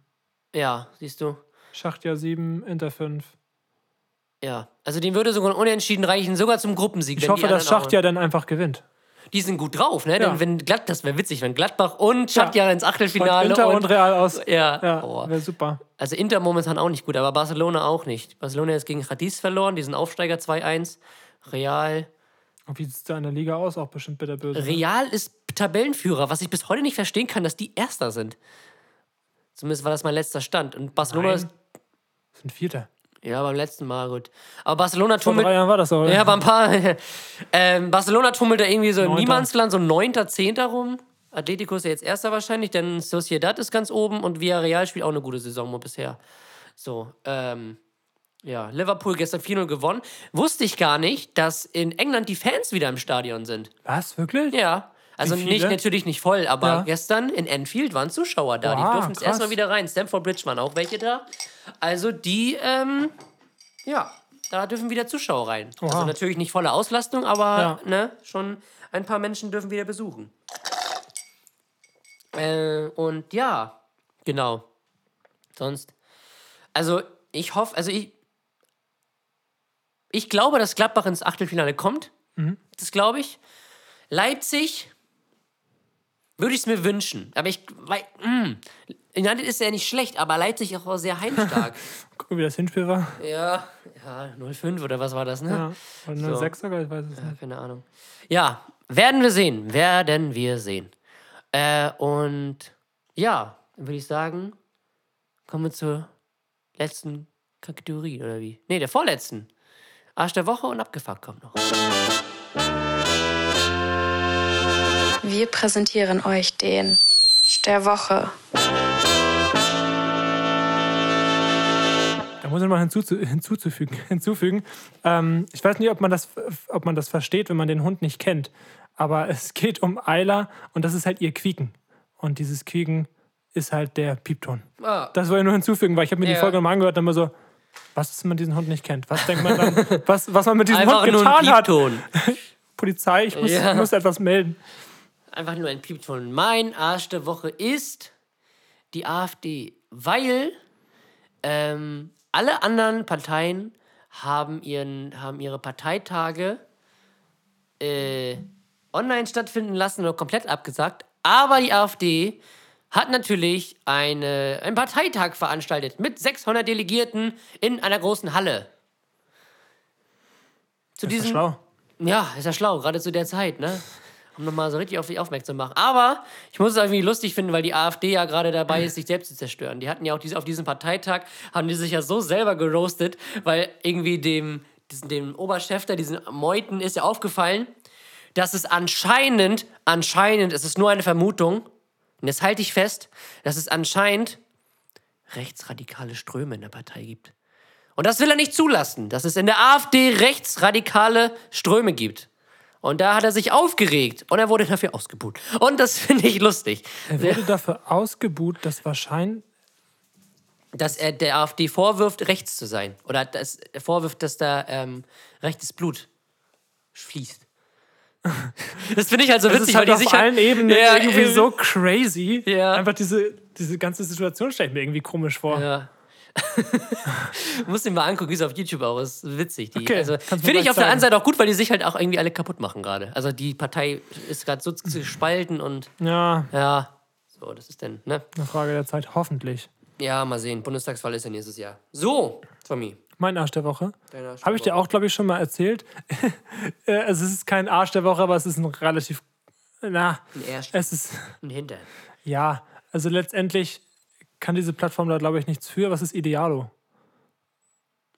ja, siehst du. Schachtja sieben, Inter fünf. Ja, also den würde sogar ein Unentschieden reichen, sogar zum Gruppensieg. Ich hoffe, dass auch- Schachtja dann einfach gewinnt. Die sind gut drauf, ne? Ja. Denn wenn Glatt, das wäre witzig, wenn Gladbach und Schachtja ins Und Achtelfinale Inter und, Real aus. ja, Ja, oh. wäre super. Also Inter momentan auch nicht gut, aber Barcelona auch nicht. Barcelona ist gegen Cadiz verloren, die sind Aufsteiger 2-1. Real. Und wie sieht es da in der Liga aus? Auch bestimmt bitterböse. ne? Real ist Tabellenführer, was ich bis heute nicht verstehen kann, dass die Erster sind. Zumindest war das mein letzter Stand. Und Barcelona Nein. ist. Das sind Vierter. Ja, beim letzten Mal, gut. Aber Barcelona Vor tummelt. drei Jahren war das oder? Ja, aber ein paar. ähm, Barcelona tummelt da irgendwie so im Neunter. Niemandsland, so neunter, zehnter rum. Atletico ist ja jetzt erster wahrscheinlich, denn Sociedad ist ganz oben und Villarreal spielt auch eine gute Saison bisher. So, ähm, ja, Liverpool gestern 4-0 gewonnen. Wusste ich gar nicht, dass in England die Fans wieder im Stadion sind. Was, wirklich? Ja. Also nicht natürlich nicht voll, aber Ja. gestern in Enfield waren Zuschauer da. die Oha, durften jetzt erstmal wieder rein. Stamford Bridge waren auch welche da. Also die, ähm, ja, da dürfen wieder Zuschauer rein. Also Oha. natürlich nicht volle Auslastung, aber Ja. ne, schon ein paar Menschen dürfen wieder besuchen. Äh, und ja, genau. Sonst. Also ich hoffe, also ich. Ich glaube, dass Gladbach ins Achtelfinale kommt. Mhm. Das glaube ich. Leipzig würde ich es mir wünschen. Aber ich. Weil, mh, United ist ja nicht schlecht, aber Leipzig auch sehr heimstark. Gucken, wie das Hinspiel war. ja, ja, 0-5 oder was war das, ne? Ja. Oder eine So. Sechs sogar, ich weiß es Ja, nicht. keine Ahnung. Ja, werden wir sehen. Werden wir sehen. Äh, und ja, dann würde ich sagen, kommen wir zur letzten Kategorie, oder wie? Nee, der vorletzten. Arsch der Woche und abgefuckt kommt noch. Wir präsentieren euch den der Woche. Da muss ich mal hinzuzu hinzuzufügen, hinzufügen. Ähm, ich weiß nicht, ob man, das, ob man das versteht, wenn man den Hund nicht kennt. Aber es geht um Ayla und das ist halt ihr Quieken. Und dieses Quieken ist halt der Piepton. Ah. Das wollte ich nur hinzufügen, weil ich habe mir Ja. die Folge nochmal angehört und immer so, was ist, wenn man diesen Hund nicht kennt? Was denkt man dann, was, was man mit diesem Einfach Hund nur ein getan hat? Piepton. Polizei, ich muss, Ja. muss etwas melden. Einfach nur ein Piepton. Mein Arsch der Woche ist die AfD, weil ähm, alle anderen Parteien haben, ihren, haben ihre Parteitage äh, online stattfinden lassen oder komplett abgesagt. Aber die AfD hat natürlich eine, einen Parteitag veranstaltet mit 600 Delegierten in einer großen Halle. Zu Ist diesem, schlau? ja, ist ja schlau, gerade zu der Zeit, ne? Um nochmal so richtig auf sich aufmerksam zu machen. Aber ich muss es irgendwie lustig finden, weil die AfD ja gerade dabei ist, sich selbst zu zerstören. Die hatten ja auch diese, auf diesem Parteitag, haben die sich ja so selber geroastet, weil irgendwie dem, diesen, dem Oberchef da, diesen Meuten, ist ja aufgefallen, dass es anscheinend, anscheinend, es ist nur eine Vermutung, und jetzt halte ich fest, dass es anscheinend rechtsradikale Ströme in der Partei gibt. Und das will er nicht zulassen, dass es in der AfD rechtsradikale Ströme gibt. Und da hat er sich aufgeregt und er wurde dafür ausgebuht. Und das finde ich lustig, Er wurde dafür ausgebuht, dass wahrscheinlich. dass er der AfD vorwirft, rechts zu sein. Oder dass er vorwirft, dass da ähm, rechtes Blut fließt. Das finde ich halt so Das witzig, ist halt weil auf die sich halt- allen Ebenen Ja, irgendwie eben. so crazy. Ja. Einfach diese, diese ganze Situation stelle ich mir irgendwie komisch vor. Ja. musst dir mal angucken, wie es auf YouTube auch ist. Witzig. Die, Okay, also, Finde ich auf der einen Seite auch gut, weil die sich halt auch irgendwie alle kaputt machen gerade. Also die Partei ist gerade so gespalten und Ja, ja, so, das ist dann, ne? eine Frage der Zeit, hoffentlich. Ja, mal sehen. Bundestagswahl ist ja nächstes Jahr. So, Tommy. Mein Arsch der Woche. Dein Arsch der Habe ich dir auch, glaube ich, schon mal erzählt. Äh, also es ist kein Arsch der Woche, aber es ist ein relativ. Na, Ein Erst es ist. ein Hintern. Ja, also letztendlich kann diese Plattform da, glaube ich, nichts für. Was ist Idealo?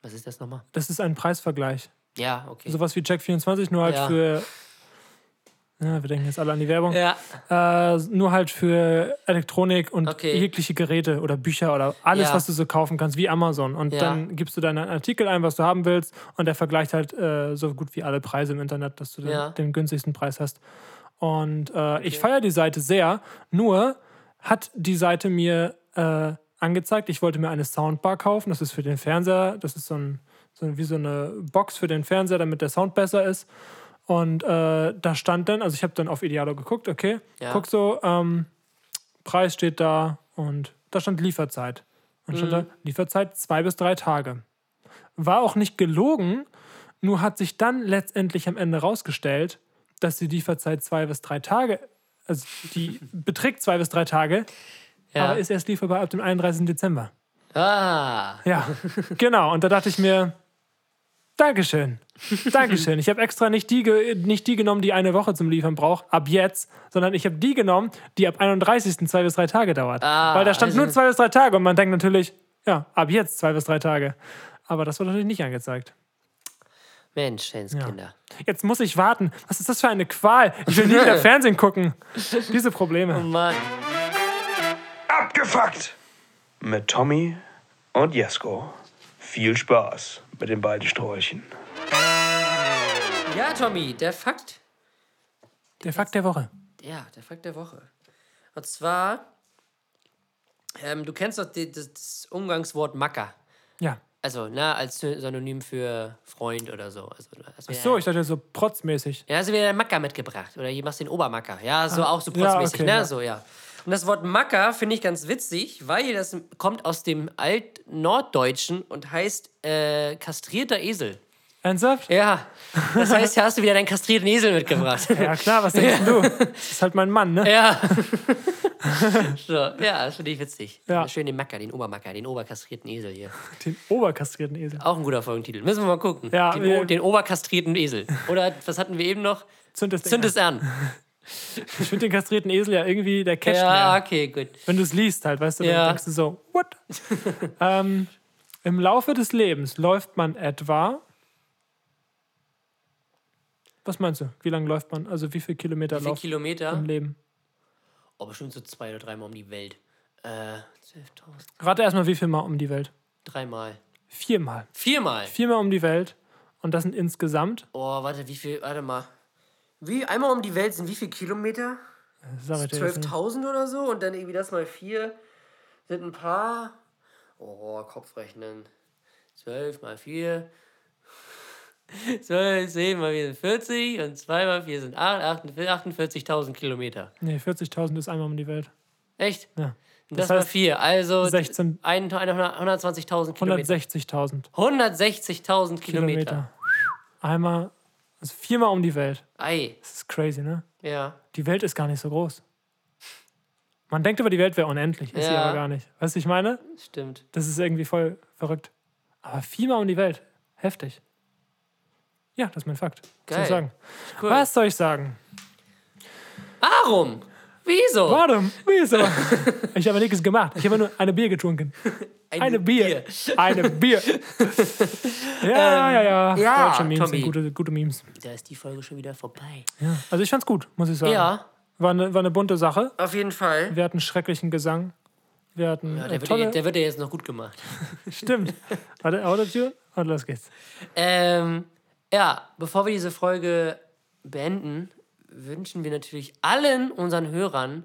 Was ist das nochmal? Das ist ein Preisvergleich. Ja, okay. Sowas wie Check24, nur halt Ja. für. Ja, wir denken jetzt alle an die Werbung. ja, Äh, nur halt für Elektronik und Okay. jegliche Geräte oder Bücher oder alles, Ja. was du so kaufen kannst, wie Amazon. Und Ja. dann gibst du deinen Artikel ein, was du haben willst, und der vergleicht halt äh, so gut wie alle Preise im Internet, dass du den, den günstigsten Preis hast. Und äh, ich feiere die Seite sehr, nur hat die Seite mir äh, angezeigt, ich wollte mir eine Soundbar kaufen, das ist für den Fernseher, das ist so, ein, so wie so eine Box für den Fernseher, damit der Sound besser ist. Und äh, da stand dann, also ich habe dann auf Idealo geguckt, okay, Ja. guck so, ähm, Preis steht da und da stand Lieferzeit. Und stand da Lieferzeit zwei bis drei Tage. War auch nicht gelogen, nur hat sich dann letztendlich am Ende rausgestellt, dass die Lieferzeit zwei bis drei Tage, also die beträgt zwei bis drei Tage, ja. aber ist erst lieferbar ab dem 31. Dezember. ah, Ja, genau. Und da dachte ich mir, Dankeschön. Dankeschön. Ich habe extra nicht die, nicht die genommen, die eine Woche zum Liefern braucht, ab jetzt, sondern ich habe die genommen, die ab 31. zwei bis drei Tage dauert. Ah, Weil da stand also- nur zwei bis drei Tage und man denkt natürlich, ja, ab jetzt zwei bis drei Tage. Aber das wurde natürlich nicht angezeigt. Mensch, Kinder. Jetzt muss ich warten. Was ist das für eine Qual? Ich will nie wieder Fernsehen gucken. Diese Oh Probleme. Mann. Abgefuckt! Mit Tommy und Jesko. Viel Spaß mit den beiden Sträuchen. Ja, Tommy, der Fakt. Der Fakt der Woche. Ja, der Fakt der Woche. Und zwar, ähm, du kennst doch die, das, das Umgangswort Macker. Ja. Also, na, als Synonym für Freund oder so. Also, hast Ach so, ich dachte so protzmäßig. Ja, hast du wieder den Macker mitgebracht. Oder hier machst du den Obermacker. Ja, so auch so Ah, ja, protzmäßig, okay, ne? ja. So, ja. Und das Wort Macker finde ich ganz witzig, weil das kommt aus dem Altnorddeutschen und heißt äh, kastrierter Esel. Ernsthaft? Ja, das heißt, hier hast du wieder deinen kastrierten Esel mitgebracht. Ja, klar, was denkst du? Das ist halt mein Mann, ne? Ja. so, ja, das finde ich witzig. Ja. Schön den Macker, den Obermacker, den oberkastrierten Esel hier. Den oberkastrierten Esel. Auch ein guter Folgentitel. Müssen wir mal gucken. Ja, den, den oberkastrierten Esel. Oder was hatten wir eben noch? Zünd es, Zünd es an. Ich finde den kastrierten Esel ja irgendwie, der catcht Ja, mehr. okay, gut. Wenn du es liest halt, weißt du, dann Ja. denkst du so, what? ähm, Im Laufe des Lebens läuft man etwa. Was meinst du? Wie lange läuft man? Also wie viele Kilometer Wie viele läuft Kilometer? im Leben? Oh, bestimmt so zwei oder dreimal um die Welt. Äh, 12.000. Rate erstmal, wie viel Mal um die Welt? Dreimal. Viermal. Viermal. Viermal um die Welt. Und das sind insgesamt, Oh, warte, wie viel? Warte mal. Wie, einmal um die Welt sind wie viele Kilometer? sag ich dir jetzt nicht. 12.000 oder so? Und dann irgendwie das mal vier sind ein paar. Oh, Kopfrechnen. 12 mal 4. 12, 10 mal 4 sind 40 und 2 mal 4 sind 8, 48.000 Kilometer. Nee, 40.000 ist einmal um die Welt. Echt? Ja. Und das, Das mal heißt, 4. Also 16 ein- 120.000 Kilometer. 160.000 160.000 Kilometer. Kilometer. Einmal, also viermal um die Welt. Ei, Das ist crazy, ne? ja. Die Welt ist gar nicht so groß. Man denkt aber, die Welt wäre unendlich, ist sie Ja. aber gar nicht. Weißt du, ich meine? Stimmt. Das ist irgendwie voll verrückt. Aber viermal um die Welt. Heftig. Ja, das ist mein Fakt. Was soll Geil. ich sagen? Cool. Was soll ich sagen? Warum? Wieso? Warte, wieso? ich habe nichts gemacht. Ich habe nur eine Bier getrunken. Eine Bier. Eine Bier. ja, ja, ja. Ähm, ja, Deutsche Memes Tommy. sind gute, gute Memes. Da ist die Folge schon wieder vorbei. Ja. Also ich fand's gut, muss ich sagen. Ja, War eine, war eine bunte Sache. auf jeden Fall. Wir hatten schrecklichen Gesang. Wir hatten Ja, der, wird tolle... ja, der wird ja jetzt noch gut gemacht. Stimmt. Warte, Autotune und los geht's. Ähm, ja, bevor wir diese Folge beenden, wünschen wir natürlich allen unseren Hörern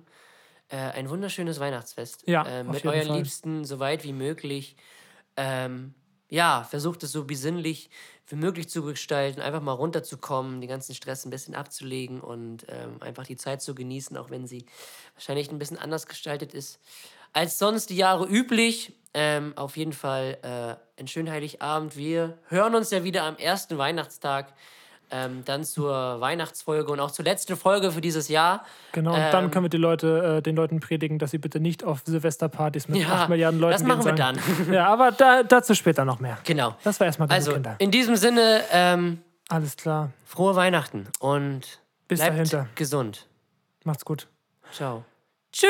äh, ein wunderschönes Weihnachtsfest. Ja, äh, mit euren Fall. Liebsten so weit wie möglich. Ähm, ja, versucht es so besinnlich wie möglich zu gestalten, einfach mal runterzukommen, den ganzen Stress ein bisschen abzulegen und ähm, einfach die Zeit zu genießen, auch wenn sie wahrscheinlich ein bisschen anders gestaltet ist als sonst die Jahre üblich. Ähm, auf jeden Fall äh, einen schönen Heiligabend. Wir hören uns ja wieder am ersten Weihnachtstag, ähm, dann zur Weihnachtsfolge und auch zur letzten Folge für dieses Jahr. Genau, und dann Ähm, können wir die Leute, äh, den Leuten predigen, dass sie bitte nicht auf Silvesterpartys mit Ja, 8 Milliarden Leuten das machen gehen wir sollen. Ja, aber da, dazu später noch mehr. Genau. Das war erstmal Also, Kinder. in diesem Sinne, ähm, Alles klar. frohe Weihnachten und Bis bleibt dahinter. gesund. Macht's gut. Ciao. Tschüss.